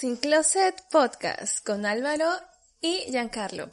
Sin Closet Podcast con Álvaro y Giancarlo.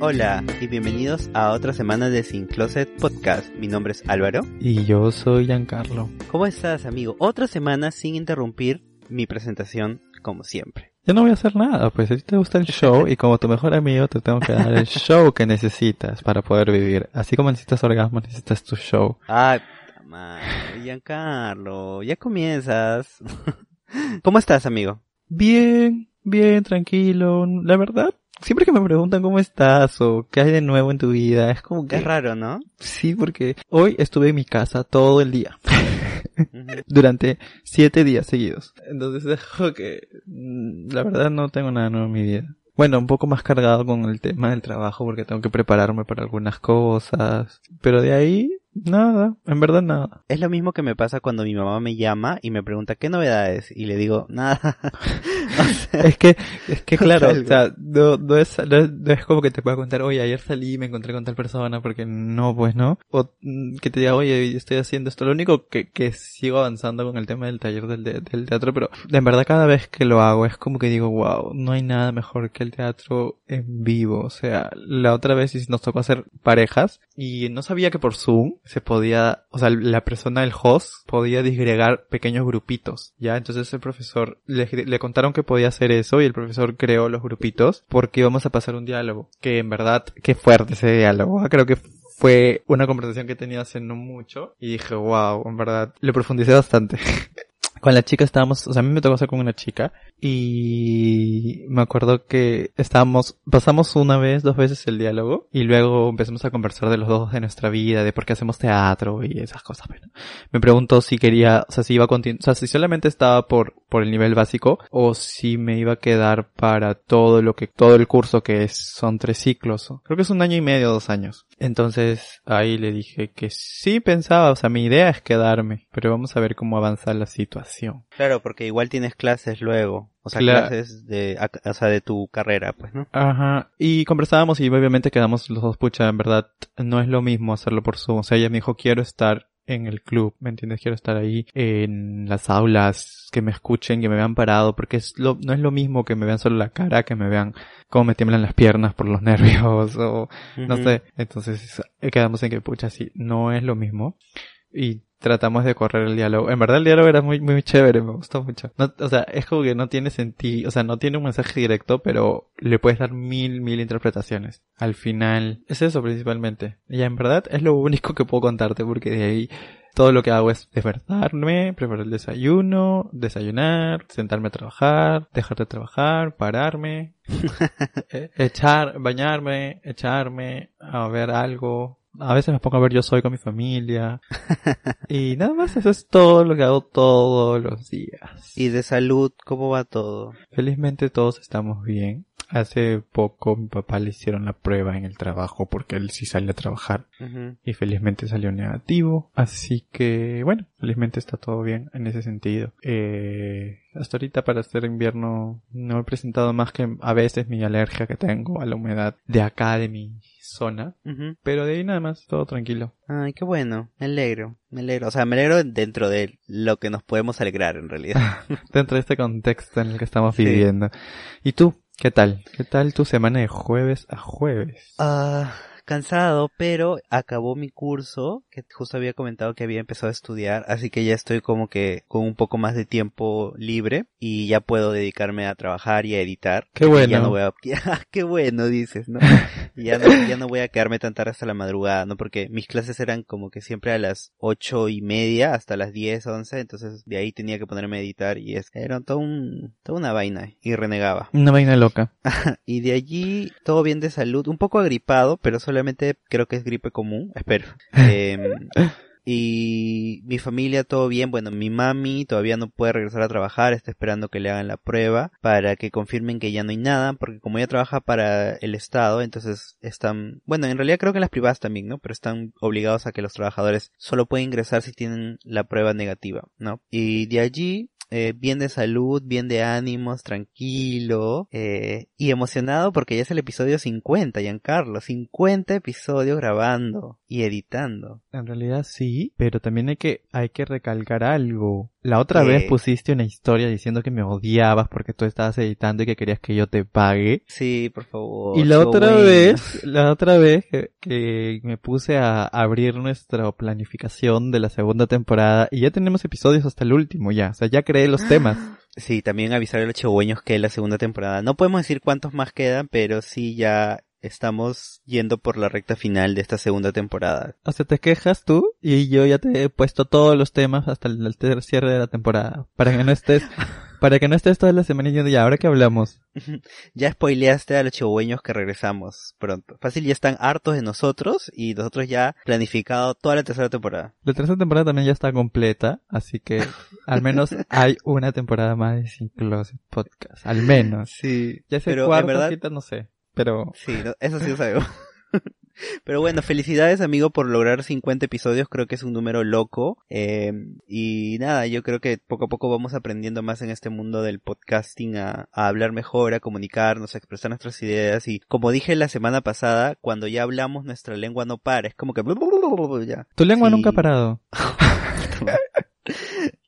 Hola y bienvenidos a otra semana de Sin Closet Podcast. Mi nombre es Álvaro. Y yo soy Giancarlo. ¿Cómo estás, amigo? Otra semana sin interrumpir mi presentación, como siempre. Yo no voy a hacer nada, pues a ti te gusta el show y como tu mejor amigo te tengo que dar el show que necesitas para poder vivir. Así como necesitas orgasmo, necesitas tu show. Puta madre, Giancarlo, ya comienzas. ¿Cómo estás, amigo? Bien, bien, tranquilo. La verdad, siempre que me preguntan cómo estás o qué hay de nuevo en tu vida, es como que... Es raro, ¿no? Sí, porque hoy estuve en mi casa todo el día. Durante siete días seguidos. Entonces dejo que... mm, La verdad no tengo nada nuevo en mi vida. Bueno, un poco más cargado con el tema del trabajo porque tengo que prepararme para algunas cosas. Pero de ahí, nada. En verdad nada. Es lo mismo que me pasa cuando mi mamá me llama y me pregunta qué novedades y le digo nada. Sea, Es que, es que claro, Algo. o sea, no, no es, no, es, no es como que te pueda contar, oye, ayer salí y me encontré con tal persona, porque no, pues no. O mm, que te diga, oye, estoy haciendo esto. Lo único que, que sigo avanzando con el tema del taller del, de- del teatro, pero en verdad cada vez que lo hago es como que digo, wow, no hay nada mejor que el teatro en vivo. O sea, la otra vez nos tocó hacer parejas y no sabía que por Zoom se podía, o sea, la persona, el host, podía disgregar pequeños grupitos, ¿ya? Entonces el profesor, le, le contaron que podía hacer eso y el profesor creó los grupitos porque íbamos a pasar un diálogo, que en verdad, qué fuerte ese diálogo, ¿ah? creo que fue una conversación que tenido hace no mucho y dije, wow, en verdad, le profundicé bastante. Con la chica estábamos, o sea, a mí me tocó hacer con una chica y me acuerdo que estábamos, pasamos una vez, dos veces el diálogo y luego empezamos a conversar de los dos de nuestra vida, de por qué hacemos teatro y esas cosas. Bueno, me preguntó si quería, o sea, si iba a continuar, o sea, si solamente estaba por, por el nivel básico o si me iba a quedar para todo lo que, todo el curso que es, son tres ciclos. Creo que es un año y medio, dos años. Entonces ahí le dije que sí pensaba, o sea, mi idea es quedarme, pero vamos a ver cómo avanza la situación. Claro, porque igual tienes clases luego. O sea, Cla- clases de, o sea, de tu carrera, pues, ¿no? Ajá, y conversábamos y obviamente quedamos los dos, pucha, en verdad no es lo mismo hacerlo por Zoom, o sea, ella me dijo quiero estar en el club, ¿me entiendes? Quiero estar ahí en las aulas, que me escuchen, que me vean parado, porque es lo, no es lo mismo que me vean solo la cara, que me vean cómo me tiemblan las piernas por los nervios o no sé. Entonces quedamos en que, pucha, sí, no es lo mismo. Y tratamos de correr el diálogo. En verdad el diálogo era muy, muy chévere, me gustó mucho. No, o sea, es como que no tiene sentido, o sea, no tiene un mensaje directo, pero le puedes dar mil, mil interpretaciones. Al final, es eso principalmente. Y en verdad es lo único que puedo contarte, porque de ahí todo lo que hago es despertarme, preparar el desayuno, desayunar, sentarme a trabajar, dejar de trabajar, pararme, eh, echar, bañarme, echarme, a ver algo. A veces me pongo a ver yo soy con mi familia. y nada más, eso es todo lo que hago todos los días. Y de salud, ¿cómo va todo? Felizmente todos estamos bien. Hace poco mi papá le hicieron la prueba en el trabajo porque él sí sale a trabajar y felizmente salió negativo. Así que, bueno, felizmente está todo bien en ese sentido. Eh, hasta ahorita para este invierno no he presentado más que a veces mi alergia que tengo a la humedad de acá de mi zona. Pero de ahí nada más, todo tranquilo. Ay, qué bueno, me alegro, me alegro. O sea, me alegro dentro de lo que nos podemos alegrar en realidad. Dentro de este contexto en el que estamos Sí. viviendo. ¿Y tú? ¿Qué tal? ¿Qué tal tu semana de jueves a jueves? Ah, cansado, pero acabó mi curso, que justo había comentado que había empezado a estudiar, así que ya estoy como que con un poco más de tiempo libre y ya puedo dedicarme a trabajar y a editar. Qué bueno. Ya no voy a... qué bueno dices, ¿no? Ya no, ya no voy a quedarme tan tarde hasta la madrugada, ¿no? Porque mis clases eran como que siempre a las ocho y media hasta las diez, once, entonces de ahí tenía que ponerme a editar y es, era todo un, toda una vaina y renegaba. Una vaina loca. Y de allí todo bien de salud, un poco agripado, pero solamente creo que es gripe común, espero. Em, y mi familia todo bien, bueno, mi mami todavía no puede regresar a trabajar, está esperando que le hagan la prueba para que confirmen que ya no hay nada, porque como ella trabaja para el Estado, entonces están, bueno, en realidad creo que en las privadas también, ¿no? Pero están obligados a que los trabajadores solo pueden ingresar si tienen la prueba negativa, ¿no? Y de allí eh, bien de salud, bien de ánimos, tranquilo eh, y emocionado porque ya es el episodio 50, Giancarlo, 50 episodios grabando y editando. En realidad sí, pero también hay que, hay que recalcar algo. La otra Eh. vez pusiste una historia diciendo que me odiabas porque tú estabas editando y que querías que yo te pague. Sí, por favor. Y la otra bueno. vez, la otra vez que, que me puse a abrir nuestra planificación de la segunda temporada y ya tenemos episodios hasta el último ya, o sea, ya creé los temas. Sí, también avisar a los chihueños que es la segunda temporada. No podemos decir cuántos más quedan, pero sí ya estamos yendo por la recta final de esta segunda temporada. O sea, te quejas tú y yo ya te he puesto todos los temas hasta el, el cierre de la temporada. Para que no estés, para que no estés toda la semana diciendo ya, ahora que hablamos. Ya spoileaste a los chihueños que regresamos pronto. Fácil, ya están hartos de nosotros y nosotros ya planificado toda la tercera temporada. La tercera temporada también ya está completa, así que al menos hay una temporada más de Sin Closet Podcast. Al menos. Sí, Ya es el pero en cuarto, verdad, quinto, no sé. Pero sí, no, eso sí lo sabemos. Pero bueno, felicidades amigo por lograr 50 episodios, creo que es un número loco. Eh, y nada, yo creo que poco a poco vamos aprendiendo más en este mundo del podcasting a, a hablar mejor, a comunicarnos, a expresar nuestras ideas. Y como dije la semana pasada, cuando ya hablamos nuestra lengua no para, es como que... Ya. tu lengua Sí. nunca ha parado.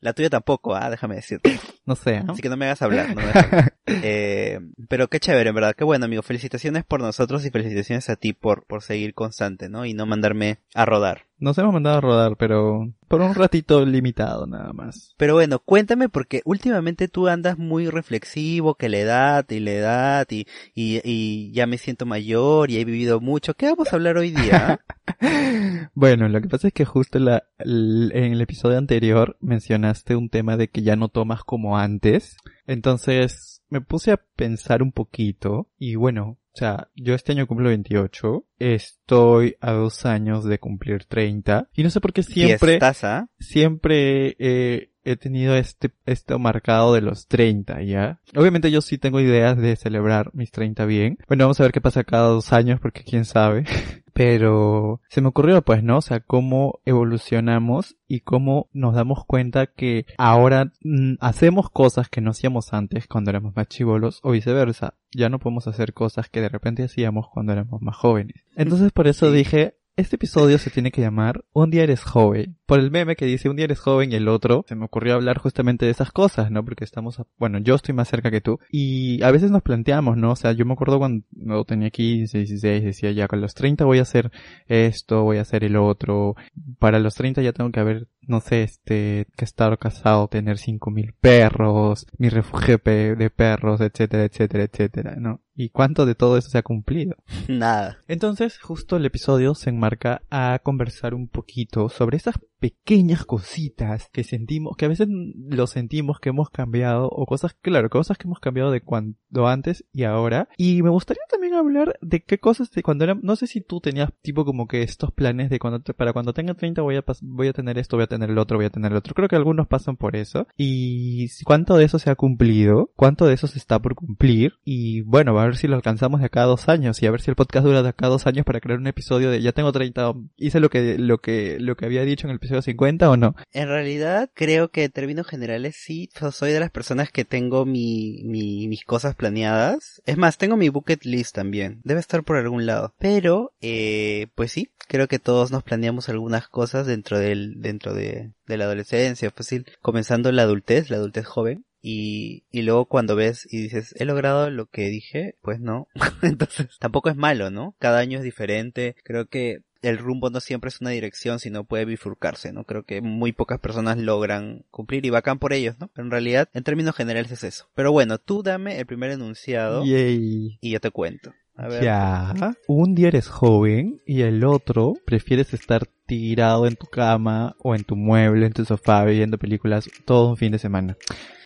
La tuya tampoco, ah, déjame decirte. No sé, ¿no? Así que no me hagas hablar. No me hagas hablar. Eh, pero qué chévere, en verdad. Qué bueno, amigo. Felicitaciones por nosotros y felicitaciones a ti por, por seguir constante, ¿no? Y no mandarme a rodar. Nos hemos mandado a rodar, pero por un ratito limitado nada más. Pero bueno, cuéntame porque últimamente tú andas muy reflexivo, que la edad y la edad y, y, y ya me siento mayor y he vivido mucho. ¿Qué vamos a hablar hoy día? Bueno, lo que pasa es que justo la, en el episodio anterior mencionaste un tema de que ya no tomas como antes. Entonces me puse a pensar un poquito y bueno, o sea, yo este año cumplo 28, estoy a dos años de cumplir 30 y no sé por qué siempre, Fiestaza. siempre eh, he tenido este, esto marcado de los 30, ¿ya? Obviamente yo sí tengo ideas de celebrar mis 30 bien. Bueno, vamos a ver qué pasa cada dos años porque quién sabe. Pero se me ocurrió pues, ¿no? O sea, cómo evolucionamos y cómo nos damos cuenta que ahora mm, hacemos cosas que no hacíamos antes cuando éramos más chivolos o viceversa. Ya no podemos hacer cosas que de repente hacíamos cuando éramos más jóvenes. Entonces por eso dije, este episodio se tiene que llamar Un día eres joven. Por el meme que dice un día eres joven y el otro, se me ocurrió hablar justamente de esas cosas, ¿no? Porque estamos, a- bueno, yo estoy más cerca que tú. Y a veces nos planteamos, ¿no? O sea, yo me acuerdo cuando tenía 15, 16, decía ya con los 30 voy a hacer esto, voy a hacer el otro. Para los 30 ya tengo que haber, no sé, este, que estar casado, tener 5000 perros, mi refugio de perros, etcétera, etcétera, etcétera, ¿no? ¿Y cuánto de todo eso se ha cumplido? Nada. Entonces, justo el episodio se enmarca a conversar un poquito sobre esas pequeñas cositas que sentimos, que a veces lo sentimos que hemos cambiado, o cosas, claro, cosas que hemos cambiado de cuando antes y ahora. Y me gustaría también hablar de qué cosas de cuando era, no sé si tú tenías tipo como que estos planes de cuando, para cuando tenga 30 voy a, voy a tener esto, voy a tener el otro, voy a tener el otro. Creo que algunos pasan por eso. Y cuánto de eso se ha cumplido, cuánto de eso se está por cumplir. Y bueno, a ver si lo alcanzamos de acá a dos años y a ver si el podcast dura de acá a dos años para crear un episodio de ya tengo 30, hice lo que, lo que, lo que había dicho en el episodio 50 o no. En realidad, creo que en términos generales sí, so- soy de las personas que tengo mi, mi, mis cosas planeadas. Es más, tengo mi bucket list también. Debe estar por algún lado. Pero, eh, pues sí, creo que todos nos planeamos algunas cosas dentro del, dentro de, la adolescencia, fácil, comenzando la adultez, la adultez joven. Y luego cuando ves y dices, he logrado lo que dije, pues no. Entonces, tampoco es malo, ¿no? Cada año es diferente. Creo que el rumbo no siempre es una dirección, sino puede bifurcarse, ¿no? Creo que muy pocas personas logran cumplir y bacán por ellos, ¿no? Pero en realidad, en términos generales es eso. Pero bueno, tú dame el primer enunciado Yay. y yo te cuento. A ver. Ya. Un día eres joven y el otro prefieres estar tirado en tu cama o en tu mueble, en tu sofá, viendo películas todo un fin de semana.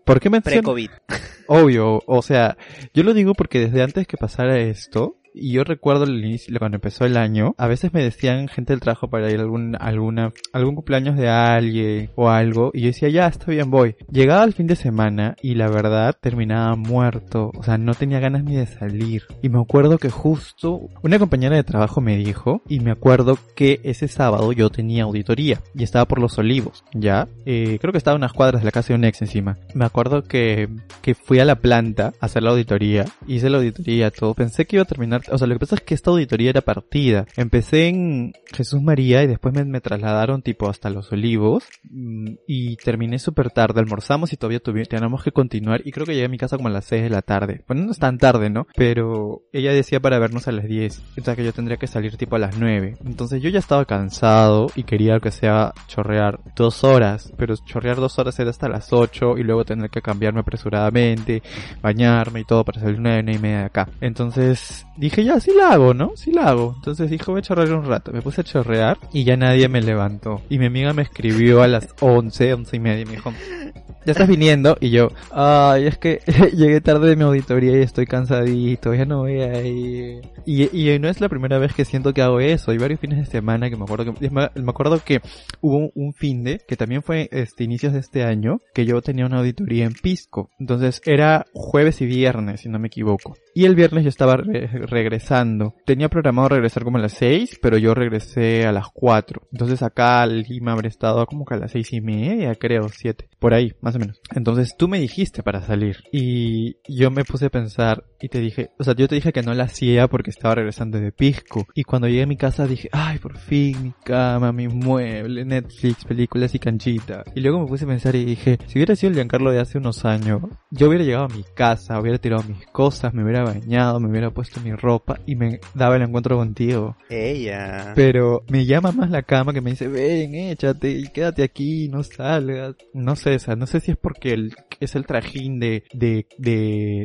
¿Por qué menciono? Pre-COVID. Obvio, o sea, yo lo digo porque desde antes que pasara esto, y yo recuerdo el inicio, cuando empezó el año, a veces me decían gente del trabajo para ir a algún, alguna, algún cumpleaños de alguien o algo, y yo decía, ya, está bien, voy. Llegaba el fin de semana y la verdad terminaba muerto, o sea, no tenía ganas ni de salir. Y me acuerdo que justo una compañera de trabajo me dijo, y me acuerdo que ese sábado yo tenía auditoría, y estaba por los olivos, ya, eh, creo que estaba a unas cuadras de la casa de un ex encima. Me acuerdo que, que fui a la planta a hacer la auditoría, hice la auditoría, todo, pensé que iba a terminar o sea, lo que pasa es que esta auditoría era partida. Empecé en Jesús María y después me, trasladaron tipo hasta Los Olivos mm, y terminé súper tarde, almorzamos y todavía tuvi- teníamos que continuar y creo que llegué a mi casa como a las 6 de la tarde. Bueno, no es tan tarde, ¿no? Pero ella decía para vernos a las 10, o sea que yo tendría que salir tipo a las 9. Entonces yo ya estaba cansado y quería que sea chorrear dos horas, pero chorrear dos horas era hasta las 8 y luego tener que cambiarme apresuradamente, bañarme y todo para salir una y media de acá. Entonces dije ya, sí la hago, ¿no? Sí la hago. Entonces dijo voy a chorrear un rato. Me puse a chorrear y ya nadie me levantó. Y mi amiga me escribió a las 11, 11 y media y me dijo, ya estás viniendo y yo, ay, es que llegué tarde de mi auditoría y estoy cansadito, ya no voy a ir. Y, y no es la primera vez que siento que hago eso, hay varios fines de semana que me acuerdo que, me acuerdo que hubo un fin de, que también fue este inicios de este año, que yo tenía una auditoría en Pisco, entonces era jueves y viernes, si no me equivoco. Y el viernes yo estaba re- regresando. Tenía programado regresar como a las 6, pero yo regresé a las 4. Entonces acá Lima habré estado como que a las seis y media, creo, 7. Por ahí, más o menos. Entonces tú me dijiste para salir. Y yo me puse a pensar y te dije, o sea, yo te dije que no la hacía porque estaba regresando de Pisco. Y cuando llegué a mi casa dije, ay, por fin, mi cama, mi mueble, Netflix, películas y canchita. Y luego me puse a pensar y dije, si hubiera sido el Giancarlo de hace unos años, yo hubiera llegado a mi casa, hubiera tirado mis cosas, me hubiera bañado, me hubiera puesto mi ropa y me daba el encuentro contigo. Ella. Pero me llama más la cama que me dice, ven, échate y quédate aquí, no salgas. No sé, no sé si es porque el, es el trajín de, de,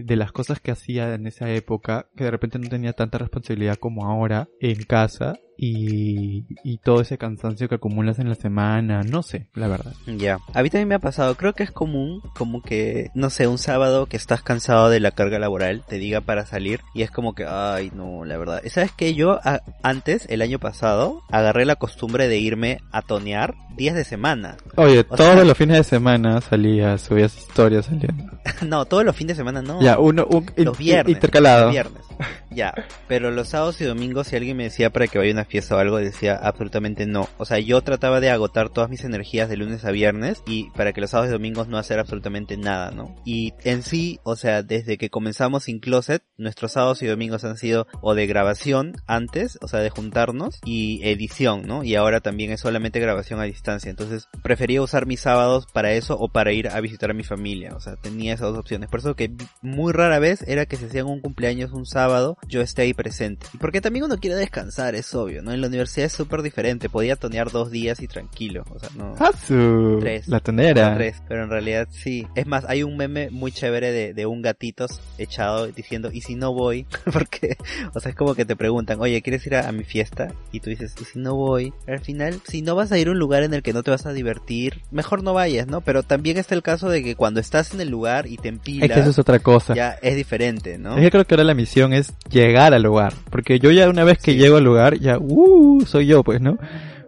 de las cosas que hacía en esa época, que de repente no tenía tanta responsabilidad como ahora en casa. Y, y todo ese cansancio que acumulas en la semana, no sé, la verdad. Ya. A mí también me ha pasado, creo que es común, como que, no sé, un sábado que estás cansado de la carga laboral, te diga para salir, y es como que, ay, no, la verdad. ¿Sabes qué? Yo a- antes, el año pasado, agarré la costumbre de irme a tonear días de semana. Oye, O todos sea- los fines de semana salías, subías historias saliendo. no, todos los fines de semana no. Ya, uno, un, los viernes. intercalado. Los viernes. Ya, pero los sábados y domingos si alguien me decía para que vaya a una fiesta o algo, decía absolutamente no. O sea, yo trataba de agotar todas mis energías de lunes a viernes y para que los sábados y domingos no hacer absolutamente nada, ¿no? Y en sí, o sea, desde que comenzamos sin closet, nuestros sábados y domingos han sido o de grabación antes, o sea, de juntarnos y edición, ¿no? Y ahora también es solamente grabación a distancia. Entonces, prefería usar mis sábados para eso o para ir a visitar a mi familia. O sea, tenía esas dos opciones. Por eso que muy rara vez era que se hacían un cumpleaños un sábado, yo esté ahí presente. Y porque también uno quiere descansar, es obvio, ¿no? En la universidad es súper diferente. Podía tonear dos días y tranquilo. O sea, no. Ah, su... Tres. La tonera. Tres, pero en realidad sí. Es más, hay un meme muy chévere de, de un gatito echado diciendo, ¿y si no voy? Porque, o sea, es como que te preguntan, oye, ¿quieres ir a, a mi fiesta? Y tú dices, ¿y si no voy? Al final, si no vas a ir a un lugar en el que no te vas a divertir, mejor no vayas, ¿no? Pero también está el caso de que cuando estás en el lugar y te empilas, Es que eso es otra cosa. ya es diferente, ¿no? Que creo que ahora la misión es llegar al lugar. Porque yo ya una vez que Sí. llego al lugar, ya, uh, soy yo, pues, ¿no?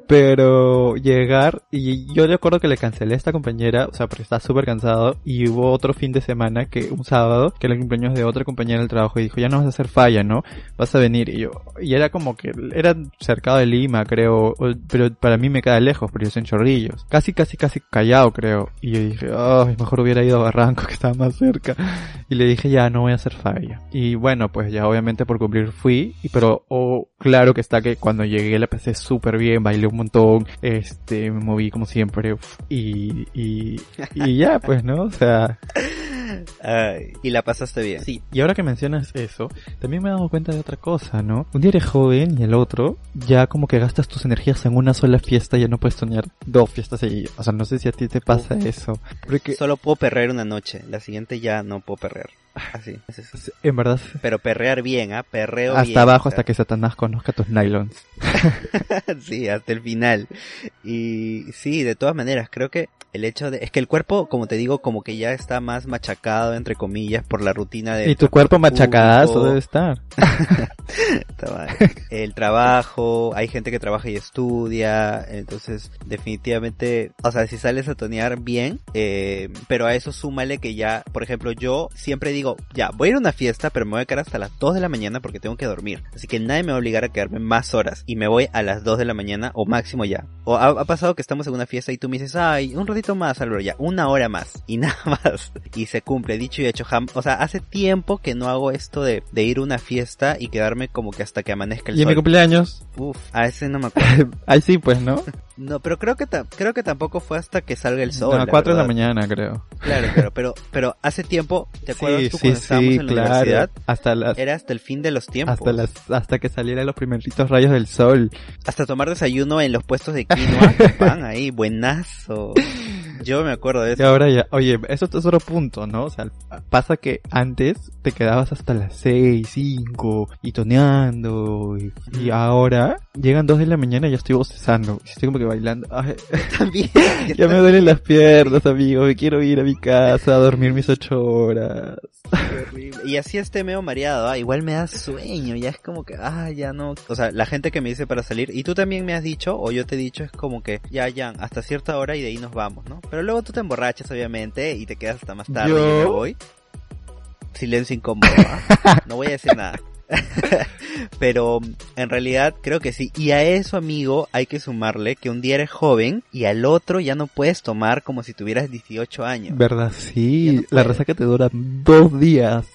Pero llegar, y yo recuerdo que le cancelé a esta compañera, o sea, porque estaba súper cansado, y hubo otro fin de semana, que un sábado, que era el cumpleaños de otra compañera del trabajo, y dijo, ya no vas a hacer falla, ¿no? Vas a venir, y yo, y era como que, era cercado de Lima, creo, pero para mí me queda lejos, porque yo soy en Chorrillos. Casi, casi, casi callado, creo. Y yo dije, ay, mejor hubiera ido a Barranco, que estaba más cerca. Y le dije, ya, no voy a hacer falla. Y bueno, pues ya obviamente por cumplir fui, pero, oh, claro que está que cuando llegué la pasé súper bien, bailé un montón, este, me moví como siempre, y, y, y ya, pues, ¿no? O sea, Ay, y la pasaste bien. sí. Y ahora que mencionas eso, también me he dado cuenta de otra cosa, ¿no? Un día eres joven y el otro, ya como que gastas tus energías en una sola fiesta y ya no puedes soñar dos fiestas seguidas. O sea, no sé si a ti te pasa eso. Porque, Solo puedo perrear una noche, la siguiente ya no puedo perrear. Así, es eso. en verdad, Pero perrear bien, ¿ah? Perreo hasta bien, abajo, o sea, hasta que Satanás conozca tus nylons. sí, hasta el final. Y sí, de todas maneras, creo que el hecho de... Es que el cuerpo, como te digo, como que ya está más machacado, entre comillas, por la rutina de... Y tu cuerpo machacadazo debe estar. El trabajo, hay gente que trabaja y estudia, entonces definitivamente, o sea, si sales a tonear bien, eh, pero a eso súmale que ya, por ejemplo, yo siempre digo, ya, voy a ir a una fiesta, pero me voy a quedar hasta las 2 de la mañana porque tengo que dormir, así que nadie me va a obligar a quedarme más horas y me voy a las 2 de la mañana o máximo ya. O ha, ha pasado que estamos en una fiesta y tú me dices, ay, un ratito más, Álvaro, ya, una hora más. Y nada más. Y se cumple, dicho y hecho. Jam o sea, hace tiempo que no hago esto de, de ir a una fiesta y quedarme como que hasta que amanezca el Y en mi cumpleaños. Uf, a ese no me acuerdo. Ahí sí, pues, ¿no? No, pero creo que, creo que tampoco fue hasta que salga el sol. No, a la 4 de la mañana, creo. Claro, claro, pero, pero hace tiempo, ¿te acuerdas Sí, tú sí, cuando estábamos sí, en la claro. universidad? Hasta las, Era hasta el fin de los tiempos. hasta las, hasta que salieran los primeritos rayos del sol. Hasta tomar desayuno en los puestos de quinoa con pan ahí, buenazo. Yo me acuerdo de Y eso. ahora ya, oye, eso es otro punto, ¿no? O sea, pasa que antes te quedabas hasta las 6, 5 y toneando y, y ahora llegan 2 de la mañana y ya estoy bostezando. y Estoy como que bailando. Ay, También. ya me duelen las piernas, amigo. Me quiero ir a mi casa a dormir mis 8 horas. Horrible. Y así esté medio mareado, ah, igual me da sueño, ya es como que, ah, ya no. O sea, la gente que me dice para salir, y tú también me has dicho, o yo te he dicho, es como que, ya, ya, hasta cierta hora y de ahí nos vamos, ¿no? Pero luego tú te emborrachas, obviamente, y te quedas hasta más tarde, ¿Yo? y yo me voy. Silencio incómodo, ¿ah? No voy a decir nada. Pero en realidad creo que sí. Y a eso, amigo, hay que sumarle que un día eres joven y al otro ya no puedes tomar como si tuvieras 18 años. ¿Verdad? Sí, no la resaca te dura dos días.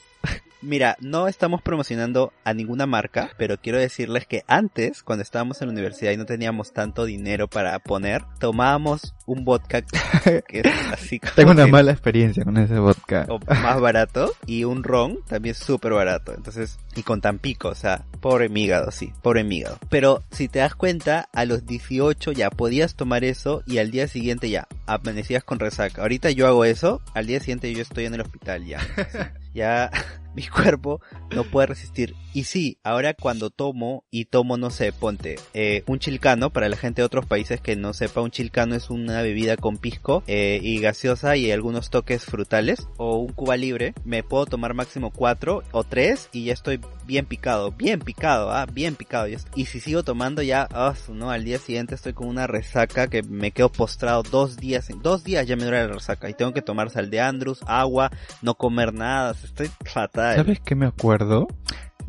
Mira, no estamos promocionando a ninguna marca, pero quiero decirles que antes, cuando estábamos en la universidad y no teníamos tanto dinero para poner, tomábamos un vodka que es así como Tengo una mala experiencia con ese vodka. o más barato y un ron también súper barato. Entonces, y con Tampico, o sea, pobre hígado, sí, pobre hígado. Pero si te das cuenta, a los 18 ya podías tomar eso y al día siguiente ya amanecías con resaca. Ahorita yo hago eso, al día siguiente yo estoy en el hospital ya. ya mi cuerpo no puede resistir. Y sí, ahora cuando tomo y tomo, no sé, ponte eh, un chilcano, para la gente de otros países que no sepa, un chilcano es una bebida con pisco eh, y gaseosa y algunos toques frutales, o un cuba libre, me puedo tomar máximo cuatro o tres y ya estoy bien picado, bien picado, ah, bien picado. Y si sigo tomando ya, su, no, al día siguiente estoy con una resaca que me quedo postrado dos días, dos días ya me dura la resaca y tengo que tomar sal de Andrus, agua, no comer nada, estoy fatal. ¿Sabes qué me acuerdo?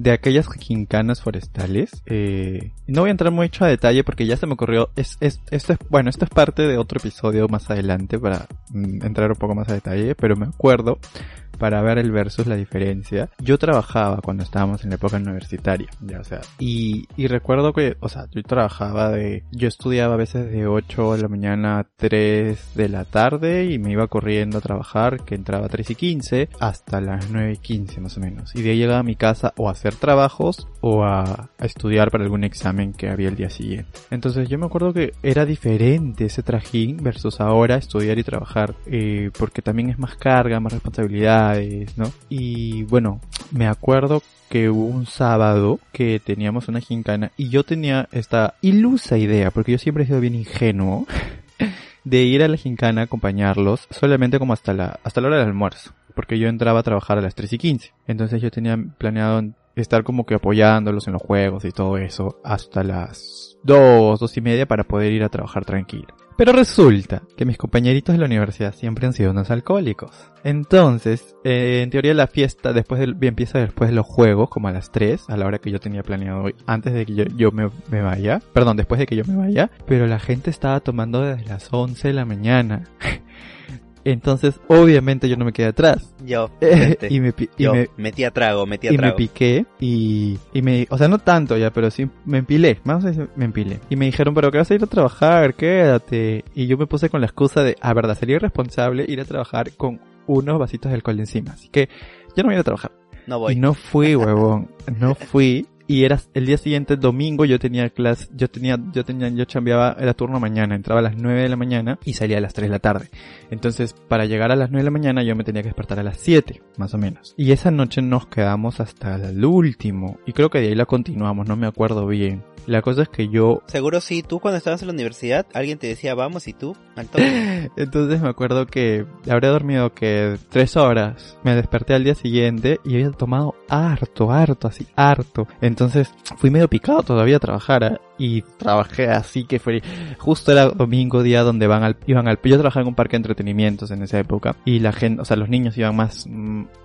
De aquellas quincanas forestales. Eh, no voy a entrar mucho a detalle porque ya se me ocurrió. Es, es, esto es, bueno, esto es parte de otro episodio más adelante para mm, entrar un poco más a detalle, pero me acuerdo para ver el versus la diferencia. Yo trabajaba cuando estábamos en la época universitaria, ya o sea, y, y recuerdo que, o sea, yo trabajaba de, yo estudiaba a veces de 8 de la mañana a 3 de la tarde y me iba corriendo a trabajar, que entraba a 3 y 15 hasta las 9 y 15 más o menos. Y de ahí llegaba a mi casa o a hacer trabajos o a, estudiar para algún examen que había el día siguiente. Entonces yo me acuerdo que era diferente ese trajín versus ahora estudiar y trabajar, eh, porque también es más carga, más ¿no? Y bueno, me acuerdo que hubo un sábado que teníamos una gincana y yo tenía esta ilusa idea, porque yo siempre he sido bien ingenuo, de ir a la gincana a acompañarlos solamente como hasta la, hasta la hora del almuerzo, porque yo entraba a trabajar a las 3 y 15. Entonces yo tenía planeado estar como que apoyándolos en los juegos y todo eso hasta las 2, 2 y media para poder ir a trabajar tranquilo. Pero resulta que mis compañeritos de la universidad siempre han sido unos alcohólicos. Entonces, eh, en teoría la fiesta después del, empieza después de los juegos, como a las 3, a la hora que yo tenía planeado hoy, antes de que yo, me, me vaya. Perdón, después de que yo me vaya. Pero la gente estaba tomando desde las 11 de la mañana. Entonces, obviamente yo no me quedé atrás. Yo, gente, y me, y yo me, metí a trago, metí a y me trago. piqué y, y me, o sea, no tanto ya, pero sí me empilé, decir, me empilé. Y me dijeron, pero que vas a ir a trabajar, quédate. Y yo me puse con la excusa de, a verdad, sería irresponsable ir a trabajar con unos vasitos de alcohol encima. Así que yo no voy a ir a trabajar. No voy. Y no fui, huevón, no fui. Y era el día siguiente, domingo, yo tenía clase, yo tenía, yo tenía, yo chambeaba, era turno mañana, entraba a las 9 de la mañana y salía a las 3 de la tarde. Entonces, para llegar a las 9 de la mañana yo me tenía que despertar a las 7, más o menos. Y esa noche nos quedamos hasta el último. Y creo que de ahí la continuamos, no me acuerdo bien. La cosa es que yo Seguro sí, tú cuando estabas en la universidad, alguien te decía vamos y tú, toque. Entonces me acuerdo que habré dormido que tres horas. Me desperté al día siguiente y había tomado harto, harto, así, harto. Entonces fui medio picado todavía a trabajar. ¿ah? Y trabajé así que fue, justo era domingo día donde van al, iban al, yo trabajaba en un parque de entretenimientos en esa época y la gente, o sea, los niños iban más,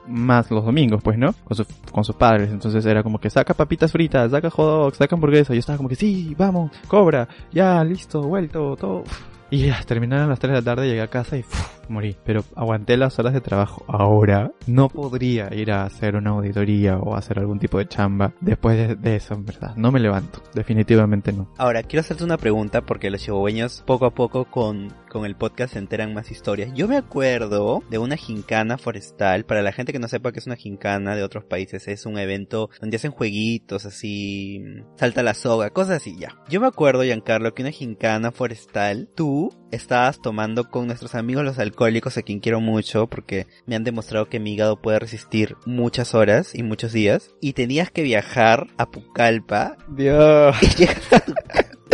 más los domingos, pues, ¿no? Con, sus con sus padres, entonces era como que saca papitas fritas, saca hot dogs, saca hamburguesa, yo estaba como que sí, vamos, cobra, ya, listo, vuelto, todo. Y terminaron las 3 de la tarde, llegué a casa y morí. Pero aguanté las horas de trabajo. Ahora no podría ir a hacer una auditoría o hacer algún tipo de chamba después de, eso, en verdad. No me levanto. Definitivamente no. Ahora, quiero hacerte una pregunta porque los chihuahueños poco a poco con, con el podcast se enteran más historias. Yo me acuerdo de una gincana forestal. Para la gente que no sepa que es una gincana de otros países, es un evento donde hacen jueguitos así, salta la soga, cosas así ya. Yo me acuerdo, Giancarlo, que una gincana forestal, tú estabas tomando con nuestros amigos los alcohólicos a quien quiero mucho porque me han demostrado que mi hígado puede resistir muchas horas y muchos días y tenías que viajar a Pucallpa Dios. y llegar a tu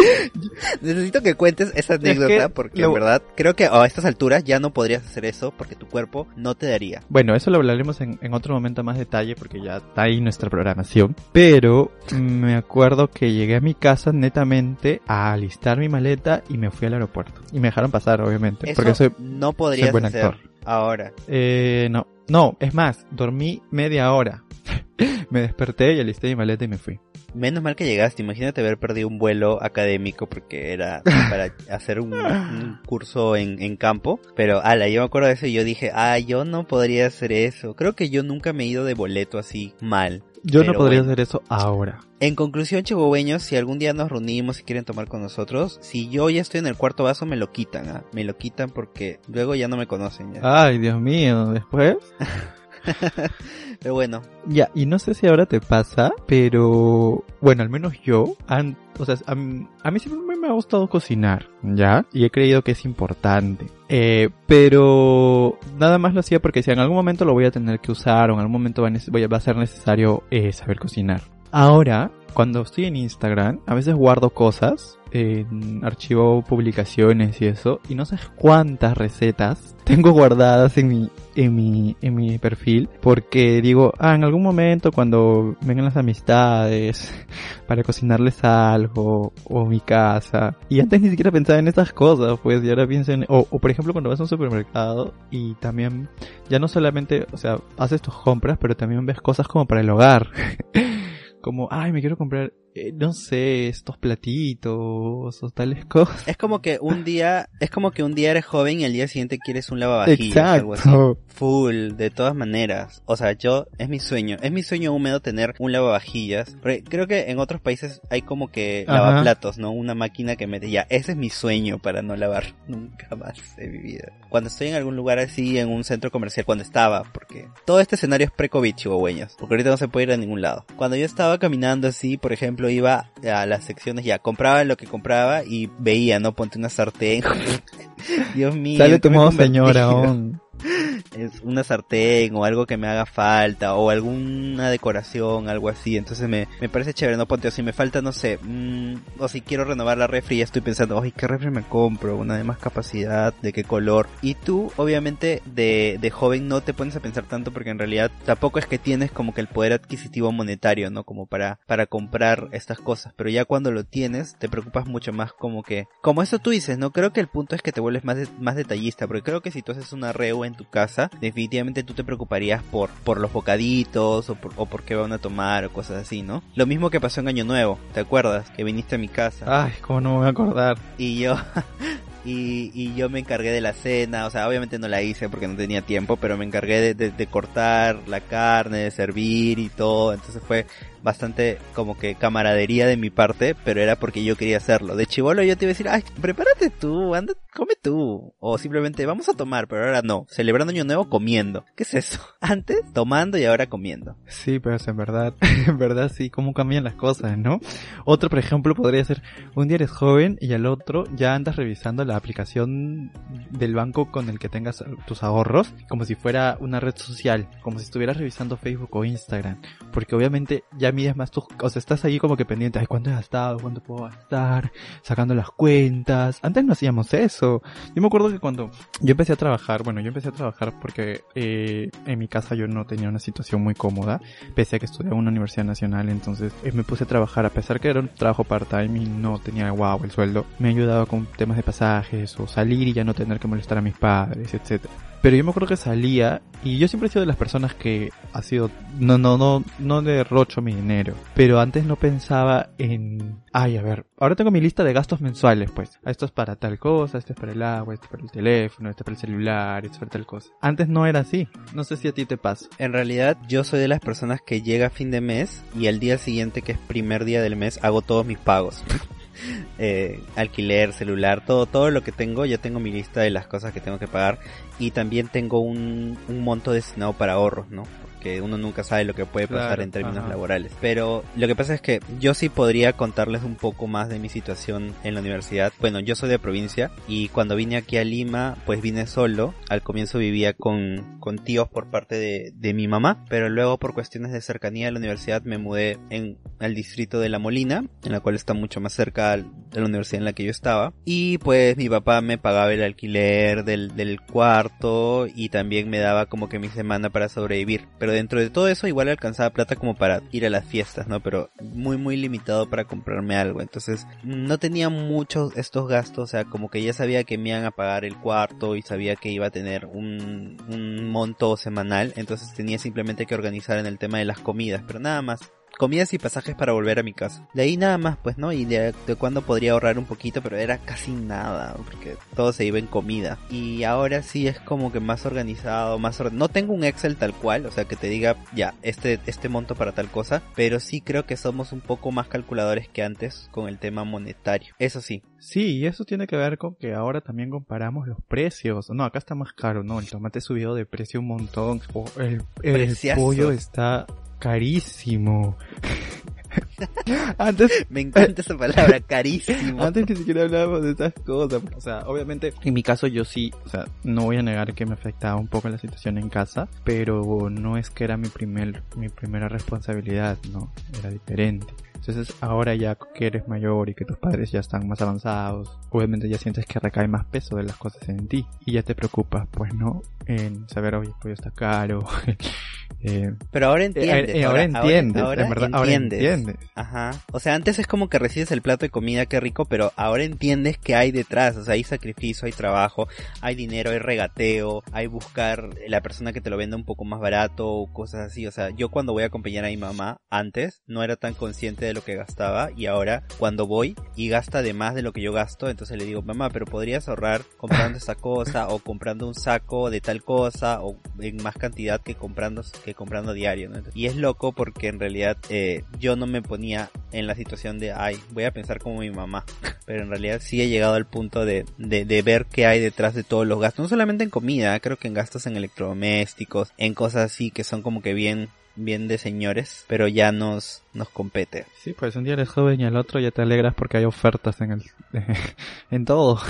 Necesito que cuentes esa anécdota porque lo- en verdad creo que a estas alturas ya no podrías hacer eso porque tu cuerpo no te daría. Bueno, eso lo hablaremos en, en otro momento más detalle porque ya está ahí nuestra programación. Pero me acuerdo que llegué a mi casa netamente a alistar mi maleta y me fui al aeropuerto. Y me dejaron pasar, obviamente. Eso porque soy... no podrías buen hacer actor. ahora. Eh, no. No, es más, dormí media hora. me desperté y alisté mi maleta y me fui. Menos mal que llegaste, imagínate haber perdido un vuelo académico porque era para hacer un, un curso en, en campo. Pero, ala, yo me acuerdo de eso y yo dije, ah, yo no podría hacer eso. Creo que yo nunca me he ido de boleto así mal. Yo Pero no podría bueno. hacer eso ahora. En conclusión, chihuahueños, si algún día nos reunimos y quieren tomar con nosotros, si yo ya estoy en el cuarto vaso, me lo quitan, ¿ah? Me lo quitan porque luego ya no me conocen. ¿ya? Ay, Dios mío, después... Pero bueno, Ya, y no sé si ahora te pasa, pero bueno, al menos yo, an- o sea, a, a mí siempre me, ha gustado cocinar, ¿ya? Y he creído que es importante. Eh, pero nada más lo hacía porque si en algún momento lo voy a tener que usar o en algún momento va voy a- va a ser necesario eh, saber cocinar. Ahora, cuando estoy en Instagram, a veces guardo cosas, en archivo publicaciones y eso, y no sé cuántas recetas tengo guardadas en mi, en mi, en mi perfil, porque digo, ah, en algún momento cuando vengan las amistades, para cocinarles algo, o mi casa, y antes ni siquiera pensaba en estas cosas, pues, y ahora pienso en, o, o por ejemplo cuando vas a un supermercado, y también, ya no solamente, o sea, haces tus compras, pero también ves cosas como para el hogar. como, ay, me quiero comprar, eh, no sé, estos platitos o tales cosas. es como que un día, es como que un día eres joven y al día siguiente quieres un lavavajillas, algo así. Exacto. Full, de todas maneras. O sea, yo, es mi sueño, es mi sueño húmedo tener un lavavajillas. Porque creo que en otros países hay como que Ajá. lavaplatos, ¿no? Una máquina que mete, ya, ese es mi sueño para no lavar nunca más de mi vida. Cuando estoy en algún lugar así, en un centro comercial, cuando estaba, porque todo este escenario es pre-COVID, chihuahueños, porque ahorita no se puede ir a ningún lado. Cuando yo estaba caminando así, por ejemplo, iba a las secciones, ya, compraba lo que compraba y veía, ¿no? Ponte una sartén. Dios mío. Sale ¿en tu modo señora aún. Es una sartén o algo que me haga falta o alguna decoración, algo así. Entonces me, me parece chévere, no ponte, o si me falta, no sé, mm, o si quiero renovar la refri, ya estoy pensando, ay, ¿qué refri me compro? Una de más capacidad, de qué color. Y tú, obviamente, de, de joven no te pones a pensar tanto porque en realidad tampoco es que tienes como que el poder adquisitivo monetario, ¿no? Como para, para comprar estas cosas. Pero ya cuando lo tienes, te preocupas mucho más como que, como eso tú dices, ¿no? Creo que el punto es que te vuelves más, más detallista, porque creo que si tú haces una reu en tu casa, definitivamente tú te preocuparías por, por los bocaditos o por, o por qué van a tomar o cosas así, ¿no? Lo mismo que pasó en Año Nuevo, ¿te acuerdas? Que viniste a mi casa Ay, cómo no me voy a acordar. y yo y, y yo me encargué de la cena, o sea, obviamente no la hice porque no tenía tiempo, pero me encargué de, de- de cortar la carne, de servir y todo, entonces fue bastante como que camaradería de mi parte, pero era porque yo quería hacerlo. De chivolo yo te iba a decir, ay, prepárate tú, anda, come tú, o simplemente vamos a tomar, pero ahora no, celebrando Año Nuevo comiendo. ¿Qué es eso? Antes tomando y ahora comiendo. Sí, pero es en verdad, en verdad sí, cómo cambian las cosas, ¿no? Otro, por ejemplo, podría ser, un día eres joven y al otro ya andas revisando la aplicación del banco con el que tengas tus ahorros, como si fuera una red social, como si estuvieras revisando Facebook o Instagram, porque obviamente ya ya más tus, o sea, estás ahí como que pendiente, ay, ¿cuánto he gastado? ¿Cuánto puedo gastar? Sacando las cuentas. Antes no hacíamos eso. Yo me acuerdo que cuando yo empecé a trabajar, bueno, yo empecé a trabajar porque eh, en mi casa yo no tenía una situación muy cómoda, pese a que estudiaba en una universidad nacional, entonces eh, me puse a trabajar, a pesar que era un trabajo part-time y no tenía wow el sueldo, me ayudaba con temas de pasajes o salir y ya no tener que molestar a mis padres, etcétera. Pero yo me acuerdo que salía y yo siempre he sido de las personas que ha sido no no no no derrocho mi dinero, pero antes no pensaba en ay, a ver, ahora tengo mi lista de gastos mensuales, pues. Esto es para tal cosa, esto es para el agua, esto es para el teléfono, esto es para el celular, esto es para tal cosa. Antes no era así. No sé si a ti te pasa. En realidad, yo soy de las personas que llega a fin de mes y el día siguiente, que es primer día del mes, hago todos mis pagos. eh, alquiler, celular, todo, todo lo que tengo, ya tengo mi lista de las cosas que tengo que pagar y también tengo un, un monto destinado para ahorros, ¿no? Porque uno nunca sabe lo que puede pasar Claro, en términos ajá. laborales. Pero lo que pasa es que yo sí podría contarles un poco más de mi situación en la universidad. Bueno, yo soy de provincia y cuando vine aquí a Lima, pues vine solo. Al comienzo vivía con, con tíos por parte de, de mi mamá, pero luego por cuestiones de cercanía a la universidad me mudé en al distrito de La Molina, en la cual está mucho más cerca de la universidad en la que yo estaba. Y pues mi papá me pagaba el alquiler del, del cuarto y también me daba como que mi semana para sobrevivir. Pero dentro de todo eso igual alcanzaba plata como para ir a las fiestas, ¿no? Pero muy muy limitado para comprarme algo. Entonces no tenía muchos estos gastos, o sea, como que ya sabía que me iban a pagar el cuarto y sabía que iba a tener un, un monto semanal. Entonces tenía simplemente que organizar en el tema de las comidas, pero nada más comidas y pasajes para volver a mi casa. De ahí nada más, pues, ¿no? Y de, de cuándo podría ahorrar un poquito, pero era casi nada, porque todo se iba en comida. Y ahora sí es como que más organizado, más or- No tengo un Excel tal cual, o sea, que te diga, ya, este, este monto para tal cosa, pero sí creo que somos un poco más calculadores que antes con el tema monetario. Eso sí. Sí, y eso tiene que ver con que ahora también comparamos los precios. No, acá está más caro, no, el tomate subió de precio un montón. O el, el pollo está carísimo. Antes Me encanta esa palabra, carísimo. Antes ni siquiera hablábamos de estas cosas. O sea, obviamente, en mi caso yo sí, o sea, no voy a negar que me afectaba un poco la situación en casa, pero no es que era mi primer, mi primera responsabilidad, no, era diferente. Entonces ahora ya que eres mayor y que tus padres ya están más avanzados, obviamente ya sientes que recae más peso de las cosas en ti y ya te preocupas, pues no, en saber, oye, el pollo está caro. eh, Pero ahora entiendes. eh, eh, ahora entiendes, ahora en verdad, ahora entiendes. Ajá. O sea, antes es como que recibes el plato de comida, qué rico, pero ahora entiendes que hay detrás. O sea, hay sacrificio, hay trabajo, hay dinero, hay regateo, hay buscar la persona que te lo venda un poco más barato o cosas así. O sea, yo cuando voy a acompañar a mi mamá, antes no era tan consciente de lo que gastaba y ahora cuando voy y gasta de más de lo que yo gasto, entonces le digo, mamá, pero podrías ahorrar comprando esta cosa o comprando un saco de tal cosa o en más cantidad que comprando que comprando diario, ¿no? Y es loco porque en realidad eh, yo no me ponía en la situación de, ay, voy a pensar como mi mamá, pero en realidad sí he llegado al punto de, de, de ver qué hay detrás de todos los gastos, no solamente en comida, creo que en gastos en electrodomésticos, en cosas así que son como que bien bien de señores, pero ya nos nos compete. Sí, pues un día eres joven y al otro ya te alegras porque hay ofertas en el en todo.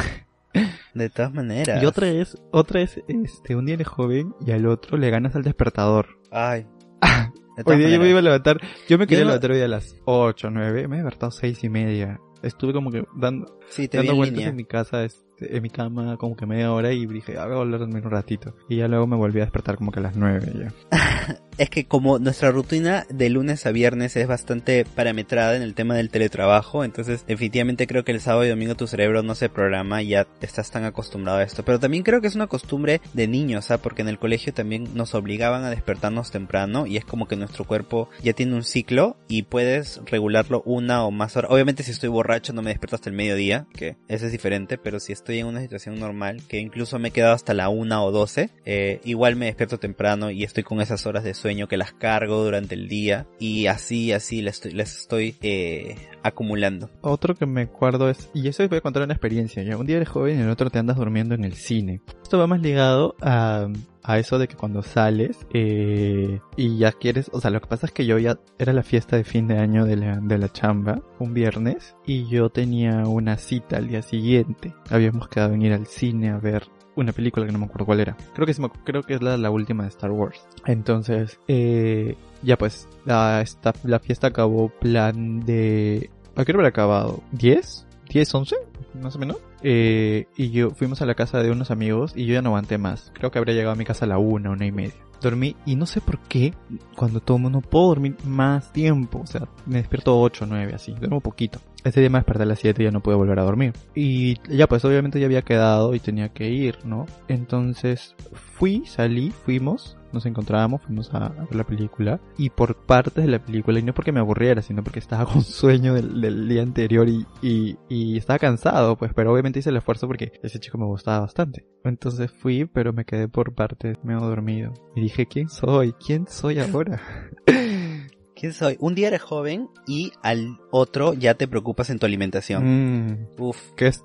De todas maneras. Y otra es, otra es este, un día eres joven y al otro le ganas al despertador. Ay. Hoy día yo me iba a levantar, yo me quería Yo no- levantar hoy a las 8, 9, me he despertado seis y media. Estuve como que dando, Sí, te dando en vueltas línea. en mi casa, en mi cama como que media hora y dije, ah, voy a volver a dormir un ratito. Y ya luego me volví a despertar como que a las 9 ya. Es que como nuestra rutina de lunes a viernes es bastante parametrada en el tema del teletrabajo, entonces definitivamente creo que el sábado y domingo tu cerebro no se programa y ya estás tan acostumbrado a esto. Pero también creo que es una costumbre de niños, ¿ah? porque en el colegio también nos obligaban a despertarnos temprano y es como que nuestro cuerpo ya tiene un ciclo y puedes regularlo una o más horas. Obviamente si estoy borracho no me despierto hasta el mediodía, que eso es diferente, pero si estoy en una situación normal, que incluso me he quedado hasta la una o doce, eh, igual me despierto temprano y estoy con esas horas de sueño que las cargo durante el día y así, así las estoy, las estoy eh, acumulando. Otro que me acuerdo es, y eso voy a contar una experiencia, ya un día eres joven y el otro te andas durmiendo en el cine. Esto va más ligado a, a eso de que cuando sales eh, y ya quieres, o sea, lo que pasa es que yo ya era la fiesta de fin de año de la, de la chamba, un viernes, y yo tenía una cita al día siguiente. Habíamos quedado en ir al cine a ver una película que no me acuerdo cuál era. Creo que, creo que es la, la última de Star Wars. Entonces, eh, ya pues, la, esta, la fiesta acabó plan de... ¿A qué hora habrá acabado? ¿10? ¿10, 11? Más o menos. Eh, y yo fuimos a la casa de unos amigos y yo ya no aguanté más. Creo que habría llegado a mi casa a la una, una y media. Dormí y no sé por qué cuando tomo no puedo dormir más tiempo. O sea, me despierto 8, 9, así. Duermo poquito. Ese día me desperté a las 7 y ya no pude volver a dormir. Y ya pues obviamente ya había quedado y tenía que ir, ¿no? Entonces fui, salí, fuimos nos encontrábamos, fuimos a, ver la película y por partes de la película, y no porque me aburriera, sino porque estaba con sueño del, día anterior y, y, y, estaba cansado, pues, pero obviamente hice el esfuerzo porque ese chico me gustaba bastante. Entonces fui, pero me quedé por partes, medio dormido. Y dije, ¿quién soy? ¿Quién soy ahora? ¿Quién soy? Un día eres joven y al otro ya te preocupas en tu alimentación. Mm, Uf. ¿Qué es?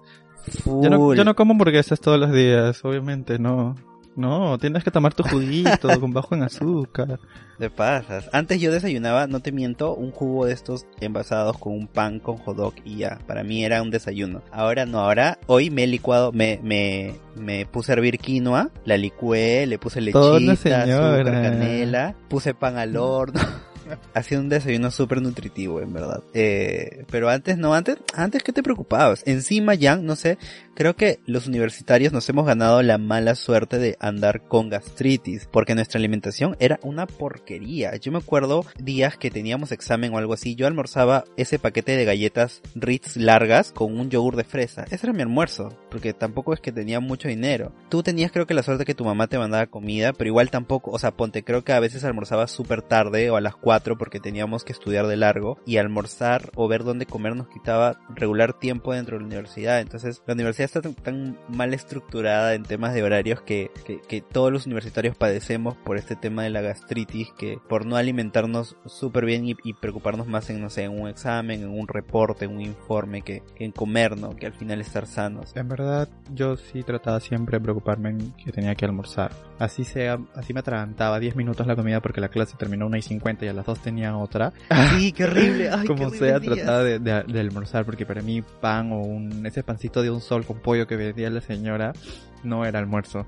Yo no, yo no como hamburguesas todos los días, obviamente, no. No, tienes que tomar tu juguito con bajo en azúcar. De pasas. Antes yo desayunaba, no te miento, un jugo de estos envasados con un pan con hot dog y ya. Para mí era un desayuno. Ahora no, ahora hoy me he licuado, me, me, me puse a hervir quinoa, la licué, le puse lechita, azúcar, canela, puse pan al horno. ha sido un desayuno súper nutritivo, en verdad. Eh, pero antes, no, antes, antes que te preocupabas. Encima, ya, no sé, creo que los universitarios nos hemos ganado la mala suerte de andar con gastritis, porque nuestra alimentación era una porquería. Yo me acuerdo días que teníamos examen o algo así, yo almorzaba ese paquete de galletas Ritz largas con un yogur de fresa. Ese era mi almuerzo, porque tampoco es que tenía mucho dinero. Tú tenías creo que la suerte que tu mamá te mandaba comida, pero igual tampoco, o sea, ponte, creo que a veces almorzaba súper tarde o a las 4 porque teníamos que estudiar de largo y almorzar o ver dónde comer nos quitaba regular tiempo dentro de la universidad. Entonces la universidad está tan, mal estructurada en temas de horarios que, que, todos los universitarios padecemos por este tema de la gastritis que por no alimentarnos súper bien y, preocuparnos más en, no sé, en un examen, en un reporte, en un informe que, en comer, ¿no? Que al final estar sanos. En verdad yo sí trataba siempre de preocuparme en que tenía que almorzar. Así sea, así me atragantaba 10 minutos la comida porque la clase terminó una y 50 y a las dos tenían otra. Sí, qué horrible. Como sea, trataba de, de, almorzar porque para mí pan o un, ese pancito de un sol con pollo que vendía la señora no era almuerzo.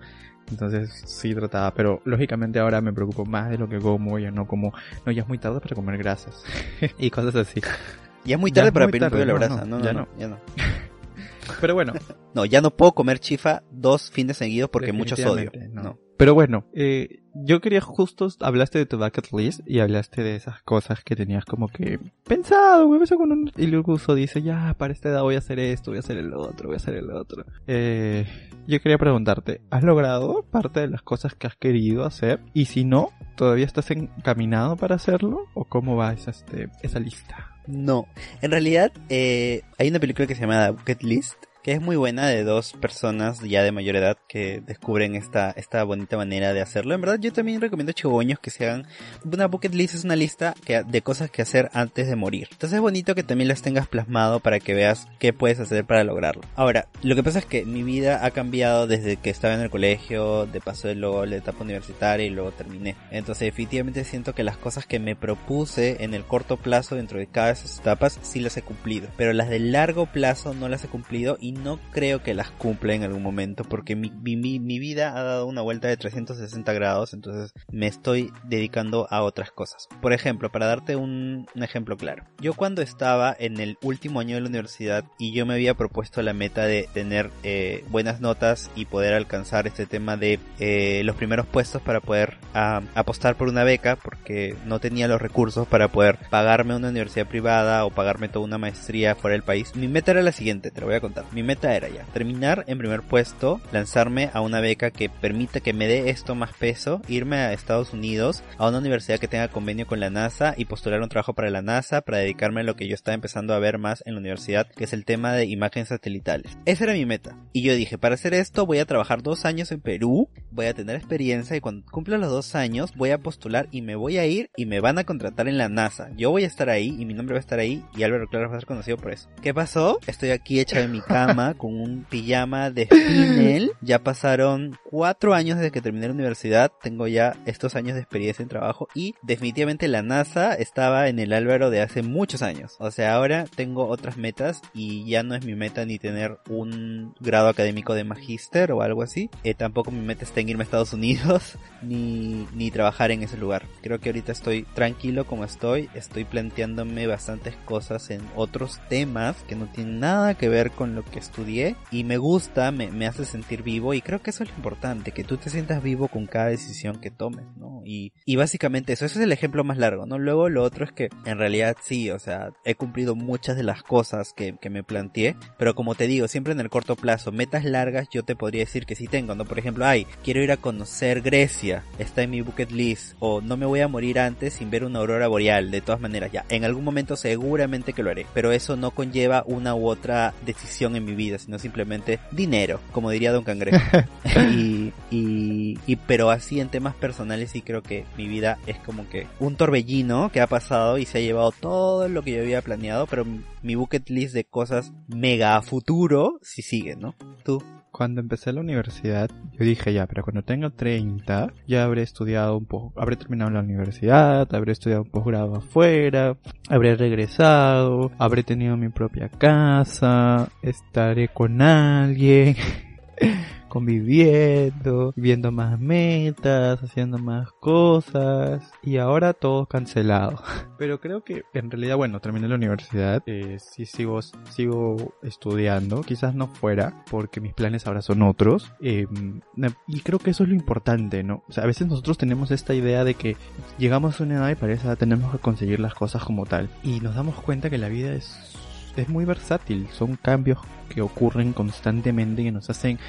Entonces sí trataba, pero lógicamente ahora me preocupo más de lo que como, ya no como, no, ya es muy tarde para comer grasas y cosas así. Ya es muy tarde para pedir pollo la brasa, no, no, ya no. Ya no. Pero bueno. no, ya no puedo comer chifa dos fines seguidos porque mucho sodio. No. Pero bueno, eh, yo quería justo, hablaste de tu bucket list y hablaste de esas cosas que tenías como que pensado, güey, eso con un iluso dice, ya, para esta edad voy a hacer esto, voy a hacer el otro, voy a hacer el otro. Eh, yo quería preguntarte, ¿has logrado parte de las cosas que has querido hacer? Y si no, ¿todavía estás encaminado para hacerlo? ¿O cómo va esa, este, esa lista? No, en realidad eh, hay una película que se llama Bucket List que es muy buena de dos personas ya de mayor edad que descubren esta, esta bonita manera de hacerlo. En verdad yo también recomiendo chigoños que se hagan una bucket list es una lista que, de cosas que hacer antes de morir. Entonces es bonito que también las tengas plasmado para que veas qué puedes hacer para lograrlo. Ahora, lo que pasa es que mi vida ha cambiado desde que estaba en el colegio, de paso luego la etapa universitaria y luego terminé. Entonces definitivamente siento que las cosas que me propuse en el corto plazo dentro de cada de esas etapas sí las he cumplido. Pero las de largo plazo no las he cumplido y no creo que las cumpla en algún momento porque mi, mi, mi, vida ha dado una vuelta de 360 grados, entonces me estoy dedicando a otras cosas. Por ejemplo, para darte un, ejemplo claro, yo cuando estaba en el último año de la universidad y yo me había propuesto la meta de tener eh, buenas notas y poder alcanzar este tema de eh, los primeros puestos para poder ah, apostar por una beca porque no tenía los recursos para poder pagarme una universidad privada o pagarme toda una maestría fuera del país. Mi meta era la siguiente, te lo voy a contar. Mi meta era ya terminar en primer puesto, lanzarme a una beca que permita que me dé esto más peso, irme a Estados Unidos a una universidad que tenga convenio con la NASA y postular un trabajo para la NASA para dedicarme a lo que yo estaba empezando a ver más en la universidad, que es el tema de imágenes satelitales. Esa era mi meta. Y yo dije, para hacer esto voy a trabajar dos años en Perú, voy a tener experiencia y cuando cumpla los dos años voy a postular y me voy a ir y me van a contratar en la NASA. Yo voy a estar ahí y mi nombre va a estar ahí y Álvaro Claro va a ser conocido por eso. ¿Qué pasó? Estoy aquí hecha en mi cama con un pijama de Spinel. Ya pasaron cuatro años desde que terminé la universidad. Tengo ya estos años de experiencia en trabajo y definitivamente la NASA estaba en el Álvaro de hace muchos años. O sea, ahora tengo otras metas y ya no es mi meta ni tener un grado académico de magíster o algo así. Eh, tampoco mi meta está en irme a Estados Unidos ni, ni trabajar en ese lugar. Creo que ahorita estoy tranquilo como estoy. Estoy planteándome bastantes cosas en otros temas que no tienen nada que ver con lo que estudié y me gusta, me, me hace sentir vivo y creo que eso es lo importante, que tú te sientas vivo con cada decisión que tomes, ¿no? Y, y básicamente eso, ese es el ejemplo más largo, ¿no? Luego lo otro es que en realidad sí, o sea, he cumplido muchas de las cosas que, que me planteé, pero como te digo, siempre en el corto plazo, metas largas yo te podría decir que sí tengo, ¿no? Por ejemplo, ay, quiero ir a conocer Grecia, está en mi bucket list, o no me voy a morir antes sin ver una aurora boreal, de todas maneras, ya, en algún momento seguramente que lo haré, pero eso no conlleva una u otra decisión en mi vida, sino simplemente dinero, como diría Don Cangrejo. y, y, y, pero así en temas personales sí creo que mi vida es como que un torbellino que ha pasado y se ha llevado todo lo que yo había planeado, pero mi bucket list de cosas mega a futuro sí sigue, ¿no? Tú. Cuando empecé la universidad, yo dije ya, pero cuando tenga 30, ya habré estudiado un poco, habré terminado la universidad, habré estudiado un posgrado afuera, habré regresado, habré tenido mi propia casa, estaré con alguien. conviviendo, viendo más metas, haciendo más cosas y ahora todo cancelado. Pero creo que en realidad, bueno, terminé la universidad, eh, sí sigo, sigo estudiando, quizás no fuera porque mis planes ahora son otros eh, y creo que eso es lo importante, ¿no? O sea, a veces nosotros tenemos esta idea de que llegamos a una edad y parece que tenemos que conseguir las cosas como tal y nos damos cuenta que la vida es es muy versátil, son cambios que ocurren constantemente y que nos hacen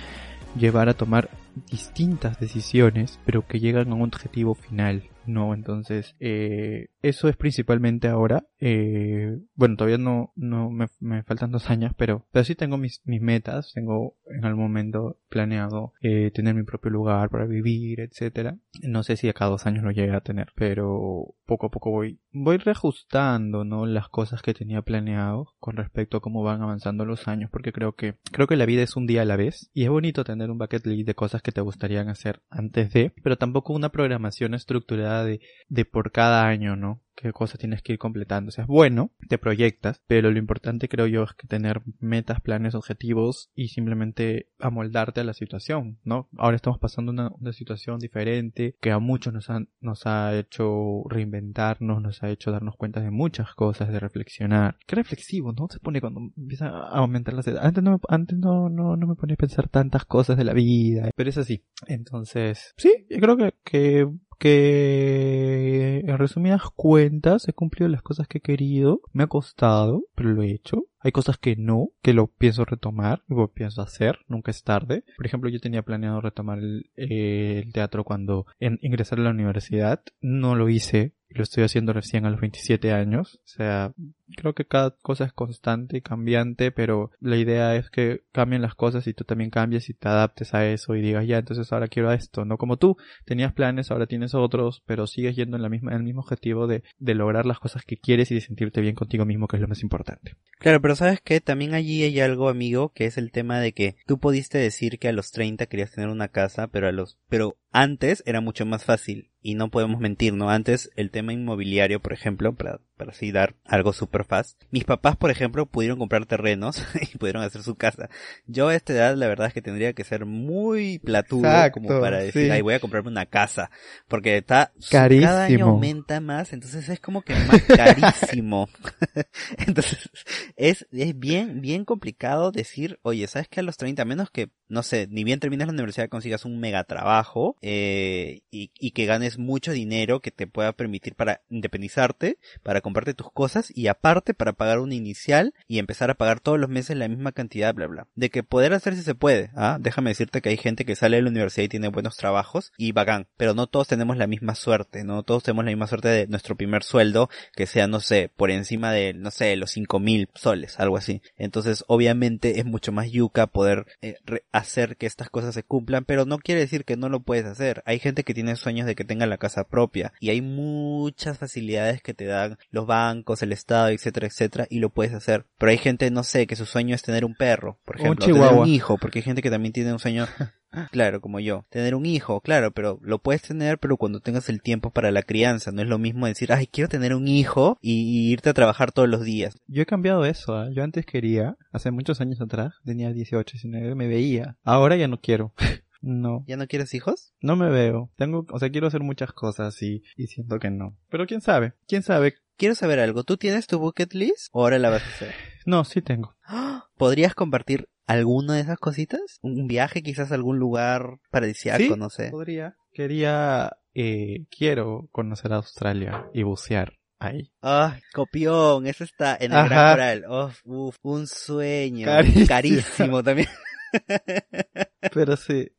llevar a tomar distintas decisiones, pero que llegan a un objetivo final. No, entonces, eh, eso es principalmente ahora. Eh, bueno, todavía no, no me, me, faltan dos años, pero, pero sí tengo mis, mis metas. Tengo en algún momento planeado eh, tener mi propio lugar para vivir, etcétera. No sé si a cada dos años lo llegue a tener, pero poco a poco voy, voy reajustando, ¿no? Las cosas que tenía planeado con respecto a cómo van avanzando los años, porque creo que, creo que la vida es un día a la vez y es bonito tener un bucket list de cosas que te gustarían hacer antes de, pero tampoco una programación estructurada de, de por cada año, ¿no? Qué cosas tienes que ir completando. O sea, es bueno, te proyectas, pero lo importante creo yo es que tener metas, planes, objetivos y simplemente amoldarte a la situación, ¿no? Ahora estamos pasando una, una situación diferente que a muchos nos, han, nos ha hecho reinventarnos, nos ha hecho darnos cuenta de muchas cosas, de reflexionar. Qué reflexivo, ¿no? Se pone cuando empieza a aumentar la edad. Antes no, antes no, no, no me ponía a pensar tantas cosas de la vida, pero es así. Entonces, sí, yo creo que, que que en resumidas cuentas he cumplido las cosas que he querido, me ha costado, pero lo he hecho. Hay cosas que no, que lo pienso retomar, lo pienso hacer, nunca es tarde. Por ejemplo, yo tenía planeado retomar el, el teatro cuando en, a la universidad, no lo hice, lo estoy haciendo recién a los 27 años. O sea, creo que cada cosa es constante y cambiante, pero la idea es que cambien las cosas y tú también cambies y te adaptes a eso y digas, ya, entonces ahora quiero esto. No como tú, tenías planes, ahora tienes otros, pero sigues yendo en la misma, en el mismo objetivo de, de lograr las cosas que quieres y de sentirte bien contigo mismo, que es lo más importante. Claro, pero sabes que también allí hay algo, amigo, que es el tema de que tú pudiste decir que a los 30 querías tener una casa, pero a los, pero antes era mucho más fácil y no podemos mentir, ¿no? Antes el tema inmobiliario, por ejemplo, para, para así dar algo super fast. Mis papás, por ejemplo, pudieron comprar terrenos y pudieron hacer su casa. Yo a esta edad la verdad es que tendría que ser muy platudo como para decir, sí. ay, voy a comprarme una casa. Porque está, carísimo. cada año aumenta más, entonces es como que más carísimo. entonces es, es bien, bien complicado decir, oye, ¿sabes que a los 30 menos que, no sé, ni bien terminas la universidad consigas un mega trabajo, eh, y, y que ganes mucho dinero que te pueda permitir para independizarte, para comprarte tus cosas y aparte para pagar una inicial y empezar a pagar todos los meses la misma cantidad, bla bla. De que poder hacer si se puede, ¿ah? Déjame decirte que hay gente que sale de la universidad y tiene buenos trabajos y bacán, pero no todos tenemos la misma suerte, no todos tenemos la misma suerte de nuestro primer sueldo que sea, no sé, por encima de, no sé, los cinco mil soles, algo así. Entonces, obviamente es mucho más yuca poder eh, hacer que estas cosas se cumplan, pero no quiere decir que no lo puedes hacer. Hay gente que tiene sueños de que tenga la casa propia y hay muchas facilidades que te dan los bancos, el estado, etcétera, etcétera, y lo puedes hacer. Pero hay gente, no sé, que su sueño es tener un perro, por Un ejemplo, o tener un hijo, porque hay gente que también tiene un sueño Claro, como yo. Tener un hijo, claro, pero lo puedes tener, pero cuando tengas el tiempo para la crianza. No es lo mismo decir, ay, quiero tener un hijo y, y irte a trabajar todos los días. Yo he cambiado eso, ¿ah? yo antes quería, hace muchos años atrás, tenía 18, 19, me veía. Ahora ya no quiero. no, ¿Ya no quieres hijos? no me veo. Tengo, o sea, quiero hacer muchas cosas y, y siento que no. Pero quién sabe, quién sabe. Quiero saber algo. ¿Tú tienes tu bucket list o ahora la vas a hacer? No, sí tengo. ¡Ah! ¿Podrías compartir alguna de esas cositas? ¿Un viaje quizás a algún lugar paradisíaco, Sí. no sé? Podría. Quería, eh, quiero conocer Australia y bucear ahí. Ay, copión, eso está en el Ajá. Gran Coral. Uf, uf, un sueño. Carísimo. Carísimo también. Pero sí.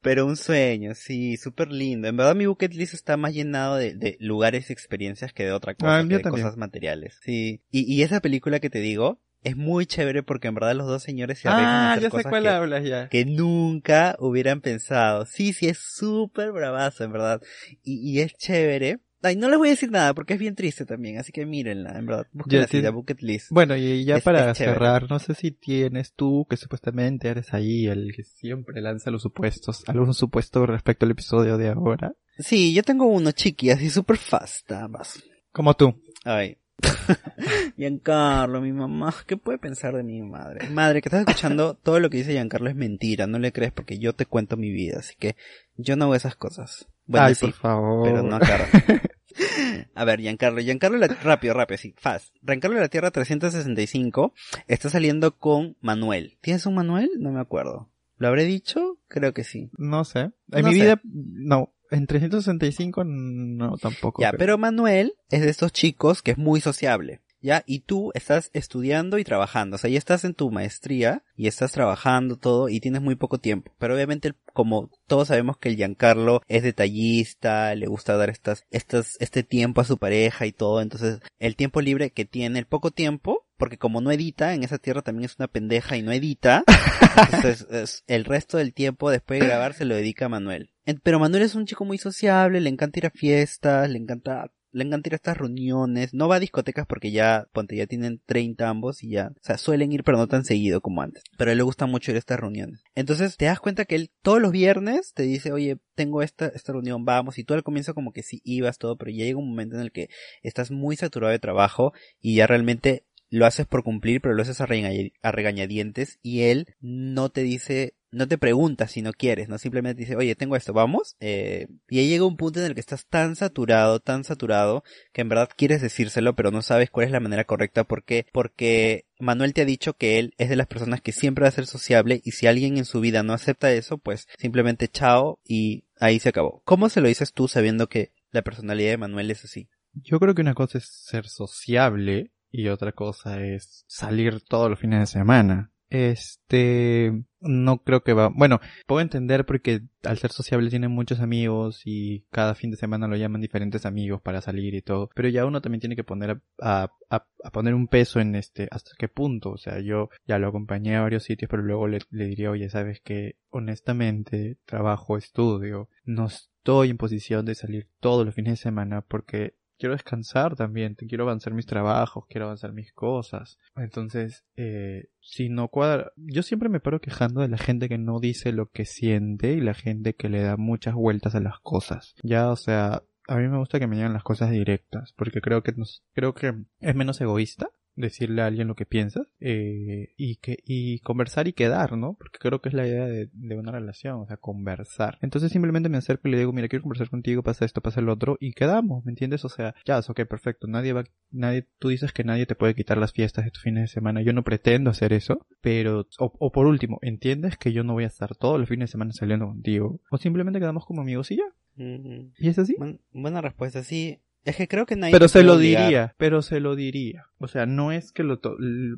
Pero un sueño, sí, súper lindo. En verdad mi bucket list está más llenado de, de lugares y experiencias que de otra cosa, Ah, que de cosas materiales. Sí. Y, y esa película que te digo es muy chévere porque en verdad los dos señores se arriesgan a Ah, hacer ya sé cosas cuál que, hablas ya. que nunca hubieran pensado. Sí, sí, es súper bravazo, en verdad. Y, y es chévere. Ay, no les voy a decir nada porque es bien triste también, así que mírenla, en verdad. Así, la bucket list. Bueno, y ya Es- para es cerrar, no sé si tienes tú, que supuestamente eres ahí el que siempre lanza los supuestos, algún supuesto respecto al episodio de ahora. Sí, yo tengo uno chiqui, así súper fast, nada más. Como tú. Ay. Giancarlo, mi mamá, ¿qué puede pensar de mi madre? Madre, que estás escuchando, todo lo que dice Giancarlo es mentira, no le crees porque yo te cuento mi vida, así que yo no hago esas cosas. Bueno, Ay, sí, por favor. pero no acá. A ver, Giancarlo, Giancarlo, la- rápido, rápido, sí, fast. Giancarlo de la Tierra 365 está saliendo con Manuel. ¿Tienes un Manuel? No me acuerdo. ¿Lo habré dicho? Creo que sí. No sé. En No mi sé. vida, no. En 365, no, tampoco. Ya, creo. pero Manuel es de estos chicos que es muy sociable. ¿Ya? Y tú estás estudiando y trabajando. O sea, ya estás en tu maestría y estás trabajando todo y tienes muy poco tiempo. Pero obviamente, como todos sabemos que el Giancarlo es detallista, le gusta dar estas, estas, este tiempo a su pareja y todo. Entonces, el tiempo libre que tiene, el poco tiempo, porque como no edita, en esa tierra también es una pendeja y no edita. Entonces, es- el resto del tiempo después de grabar se lo dedica a Manuel. Pero Manuel es un chico muy sociable, le encanta ir a fiestas, le encanta, le encanta ir a estas reuniones, no va a discotecas porque ya, ponte, ya tienen 30 ambos y ya, o sea, suelen ir pero no tan seguido como antes. Pero a él le gusta mucho ir a estas reuniones. Entonces te das cuenta que él todos los viernes te dice, oye, tengo esta, esta reunión, vamos, y tú al comienzo como que sí ibas todo, pero ya llega un momento en el que estás muy saturado de trabajo y ya realmente lo haces por cumplir, pero lo haces a, regaña- a regañadientes y él no te dice, no te pregunta si no quieres, no simplemente dice, oye, tengo esto, vamos. Eh, y ahí llega un punto en el que estás tan saturado, tan saturado, que en verdad quieres decírselo, pero no sabes cuál es la manera correcta. ¿Por qué? Porque Manuel te ha dicho que él es de las personas que siempre va a ser sociable y si alguien en su vida no acepta eso, pues simplemente chao y ahí se acabó. ¿Cómo se lo dices tú sabiendo que la personalidad de Manuel es así? Yo creo que una cosa es ser sociable y otra cosa es salir todos los fines de semana. Este, no creo que va, bueno, puedo entender porque al ser sociable tiene muchos amigos y cada fin de semana lo llaman diferentes amigos para salir y todo, pero ya uno también tiene que poner a, a, a poner un peso en este, hasta qué punto, o sea, yo ya lo acompañé a varios sitios, pero luego le, le diría, oye, sabes que honestamente trabajo, estudio, no estoy en posición de salir todos los fines de semana porque quiero descansar también, quiero avanzar mis trabajos, quiero avanzar mis cosas. Entonces, eh, si no cuadra, yo siempre me paro quejando de la gente que no dice lo que siente y la gente que le da muchas vueltas a las cosas. Ya, o sea, a mí me gusta que me digan las cosas directas, porque creo que nos, creo que es menos egoísta decirle a alguien lo que piensas eh, y que y conversar y quedar, ¿no? Porque creo que es la idea de, de una relación, o sea, conversar. Entonces simplemente me acerco y le digo, mira, quiero conversar contigo, pasa esto, pasa el otro y quedamos, ¿me entiendes? O sea, ya, es ok, perfecto. Nadie va, nadie, tú dices que nadie te puede quitar las fiestas de tus fines de semana. Yo no pretendo hacer eso, pero o, o por último, entiendes que yo no voy a estar todos los fines de semana saliendo contigo o simplemente quedamos como amigos y ya. Y es así. Buen- buena respuesta, sí. Es que creo que nadie Pero se lo obligar. diría, pero se lo diría. O sea, no es que lo,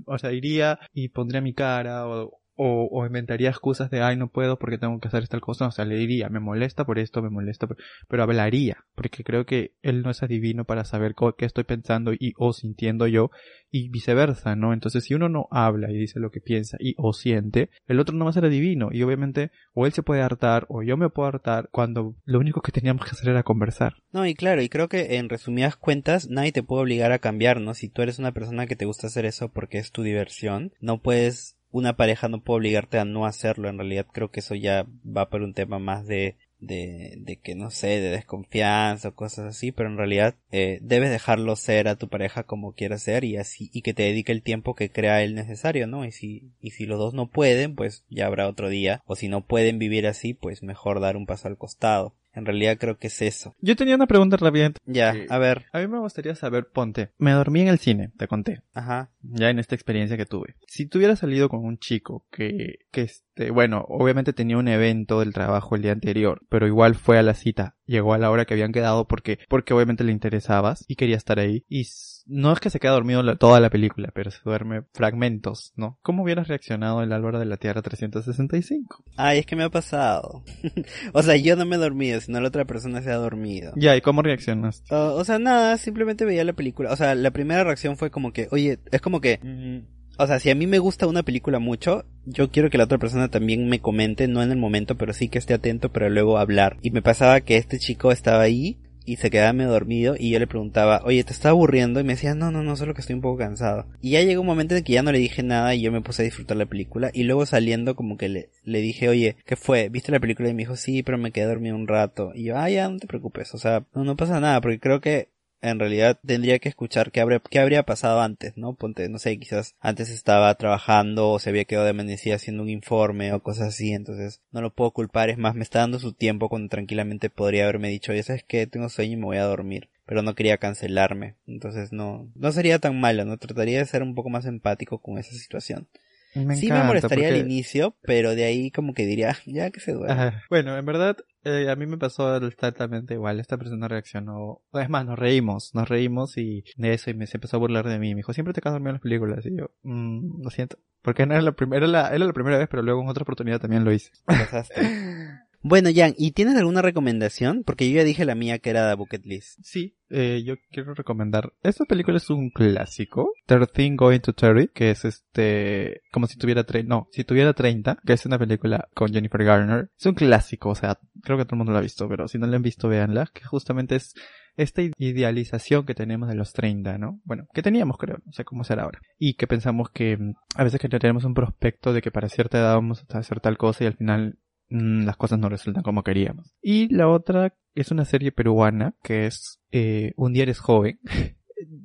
o sea, iría y pondría mi cara o, o, o inventaría excusas de, ay, no puedo porque tengo que hacer esta cosa. O sea, le diría, me molesta por esto, me molesta por... Pero hablaría, porque creo que él no es adivino para saber qué estoy pensando y o sintiendo yo y viceversa, ¿no? Entonces, si uno no habla y dice lo que piensa y o siente, el otro no va a ser adivino y obviamente o él se puede hartar o yo me puedo hartar cuando lo único que teníamos que hacer era conversar. No, y claro, y creo que en resumidas cuentas nadie te puede obligar a cambiar, ¿no? Si tú eres una persona que te gusta hacer eso porque es tu diversión, no puedes una pareja no puede obligarte a no hacerlo. En realidad creo que eso ya va por un tema más de de, de que no sé, de desconfianza o cosas así, pero en realidad eh, debes dejarlo ser a tu pareja como quiera ser y así, y que te dedique el tiempo que crea él necesario, ¿no? Y si, y si los dos no pueden, pues ya habrá otro día, o si no pueden vivir así, pues mejor dar un paso al costado. En realidad creo que es eso. Yo tenía una pregunta rápida. Ya, a ver. A mí me gustaría saber, ponte, me dormí en el cine, te conté. Ajá. Ya en esta experiencia que tuve. Si tuviera salido con un chico que, que este, bueno, obviamente tenía un evento del trabajo el día anterior, pero igual fue a la cita, llegó a la hora que habían quedado porque, porque obviamente le interesabas y quería estar ahí y no es que se quede dormido toda la película, pero se duerme fragmentos, ¿no? ¿Cómo hubieras reaccionado en la hora de la Tierra 365? Ay, es que me ha pasado. o sea, yo no me he dormido, sino la otra persona se ha dormido. Ya, ¿y cómo reaccionas? o sea, nada, simplemente veía la película. O sea, la primera reacción fue como que, oye, es como que... O sea, si a mí me gusta una película mucho, yo quiero que la otra persona también me comente, no en el momento, pero sí que esté atento, pero luego hablar. Y me pasaba que este chico estaba ahí y se quedaba medio dormido y yo le preguntaba, oye, ¿te está aburriendo? Y me decía, no, no, no, solo que estoy un poco cansado. Y ya llegó un momento en que ya no le dije nada y yo me puse a disfrutar la película y luego saliendo como que le, le dije, oye, ¿qué fue? ¿Viste la película? Y me dijo, sí, pero me quedé dormido un rato. Y yo, ah, ya, no te preocupes, o sea, no, no pasa nada, porque creo que en realidad tendría que escuchar qué habría, qué habría pasado antes, ¿no? Ponte, no sé, quizás antes estaba trabajando o se había quedado de amanecida haciendo un informe o cosas así, entonces no lo puedo culpar, es más, me está dando su tiempo cuando tranquilamente podría haberme dicho, oye, sabes que tengo sueño y me voy a dormir, pero no quería cancelarme, entonces no, no sería tan malo, ¿no? Trataría de ser un poco más empático con esa situación. Me sí me molestaría al inicio, pero de ahí como que diría, ya que se duerme. Bueno, en verdad, eh, a mí me pasó exactamente igual. Esta persona reaccionó. Es más, nos reímos, nos reímos y de eso y me se empezó a burlar de mí. Me dijo, siempre te quedas dormido en las películas. Y yo, mmm, lo siento. Porque no era la primera, era la, era la primera vez, pero luego en otra oportunidad también lo hice. Bueno, Jan, ¿y tienes alguna recomendación? Porque yo ya dije la mía que era The Bucket List. Sí, eh, yo quiero recomendar. Esta película es un clásico. 13 Going to Terry, que es este, como si tuviera tre no, si tuviera 30, que es una película con Jennifer Garner. Es un clásico, o sea, creo que todo el mundo lo ha visto, pero si no la han visto, véanla, que justamente es esta idealización que tenemos de los 30, ¿no? Bueno, que teníamos, creo, no sé cómo será ahora. Y que pensamos que mm, a veces que tenemos un prospecto de que para cierta edad vamos a hacer tal cosa y al final las cosas no resultan como queríamos. Y la otra es una serie peruana que es eh, Un día eres joven.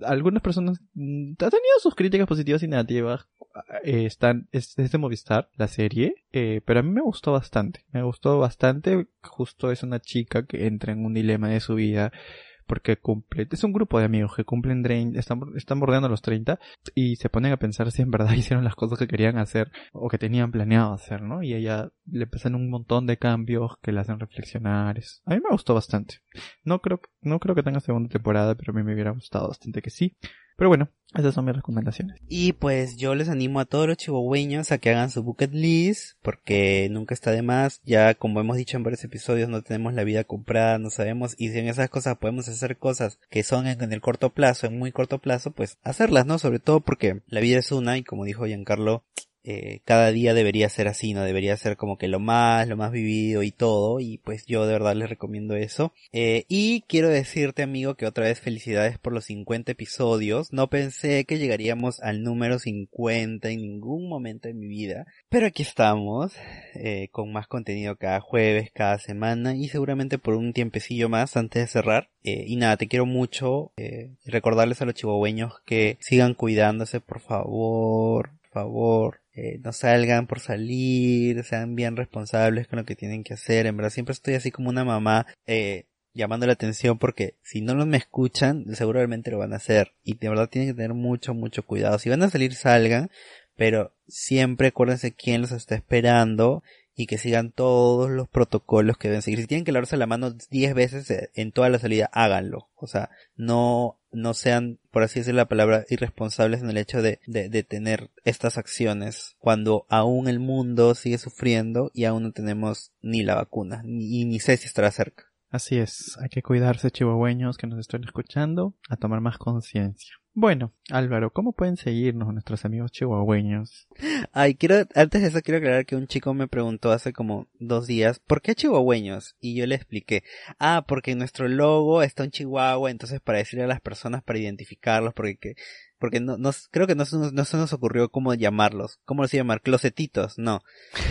Algunas personas mm, ha tenido sus críticas positivas y negativas. Eh, están, es, de Movistar, la serie, eh, pero a mí me gustó bastante. Me gustó bastante. Justo es una chica que entra en un dilema de su vida porque cumple, es un grupo de amigos que cumplen, están, están bordeando los 30 y se ponen a pensar si en verdad hicieron las cosas que querían hacer o que tenían planeado hacer, ¿no? Y ella le pasan un montón de cambios que le hacen reflexionar. A mí me gustó bastante. No creo, no creo que tenga segunda temporada, pero a mí me hubiera gustado bastante que sí. Pero bueno, esas son mis recomendaciones. Y pues yo les animo a todos los chihuahueños a que hagan su bucket list, porque nunca está de más. Ya como hemos dicho en varios episodios, no tenemos la vida comprada, no sabemos, y si en esas cosas podemos hacer cosas que son en el corto plazo, en muy corto plazo, pues hacerlas, ¿no? Sobre todo porque la vida es una, y como dijo Giancarlo, eh, cada día debería ser así, ¿no? Debería ser como que lo más, lo más vivido y todo, y pues yo de verdad les recomiendo eso. Eh, y quiero decirte, amigo, que otra vez felicidades por los 50 episodios. No pensé que llegaríamos al número 50 en ningún momento de mi vida, pero aquí estamos, eh, con más contenido cada jueves, cada semana, y seguramente por un tiempecillo más antes de cerrar. y nada, te quiero mucho, recordarles a los chihuahueños que sigan cuidándose, por favor, por favor eh, no salgan por salir, sean bien responsables con lo que tienen que hacer. En verdad siempre estoy así como una mamá eh, llamando la atención porque si no los me escuchan, seguramente lo van a hacer. Y de verdad tienen que tener mucho, mucho cuidado. Si van a salir, salgan, pero siempre acuérdense quién los está esperando y que sigan todos los protocolos que deben seguir. Si tienen que lavarse la mano 10 veces eh, en toda la salida, háganlo. O sea, no, no sean, por así decir la palabra, irresponsables en el hecho de, de, de tener estas acciones cuando aún el mundo sigue sufriendo y aún no tenemos ni la vacuna, ni, ni sé si estará cerca. Así es, hay que cuidarse chihuahueños que nos estén escuchando, a tomar más conciencia. Bueno, Álvaro, ¿cómo pueden seguirnos nuestros amigos chihuahueños? Ay, quiero, antes de eso quiero aclarar que un chico me preguntó hace como dos días, ¿por qué chihuahueños? Y yo le expliqué, ah, porque en nuestro logo está un chihuahua, entonces para decirle a las personas, para identificarlos, porque que, porque no, no, creo que no, se nos- no se nos ocurrió cómo llamarlos, cómo los iba a llamar, closetitos, no.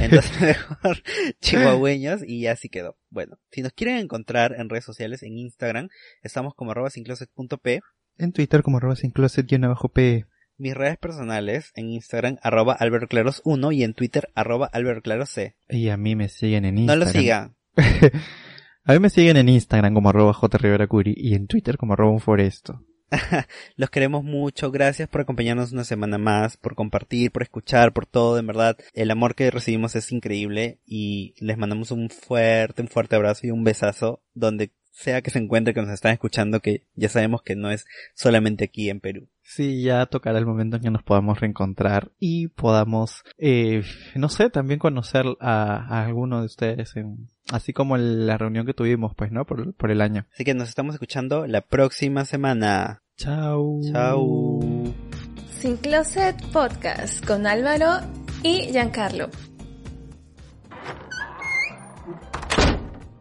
Entonces mejor chihuahueños y ya así quedó. Bueno, si nos quieren encontrar en redes sociales, en Instagram, estamos como arroba sincloset.p, En Twitter como arroba sin closet abajo P. mis redes personales, en Instagram, arroba albertoclaros1 y en Twitter, arroba albertoclaros.c. Y a mí me siguen en No Instagram. lo sigan. a mí me siguen en Instagram como arroba jriveracuri y en Twitter como arroba un foresto. Los queremos mucho. Gracias por acompañarnos una semana más, por compartir, por escuchar, por todo. En verdad, el amor que recibimos es increíble y les mandamos un fuerte, un fuerte abrazo y un besazo donde sea que se encuentre que nos están escuchando, que ya sabemos que no es solamente aquí en Perú. Sí, ya tocará el momento en que nos podamos reencontrar y podamos, eh, no sé, también conocer a, a alguno de ustedes, en, así como en la reunión que tuvimos, pues, ¿no? Por, por el año. Así que nos estamos escuchando la próxima semana. Chao. Chao. Sin Closet Podcast con Álvaro y Giancarlo.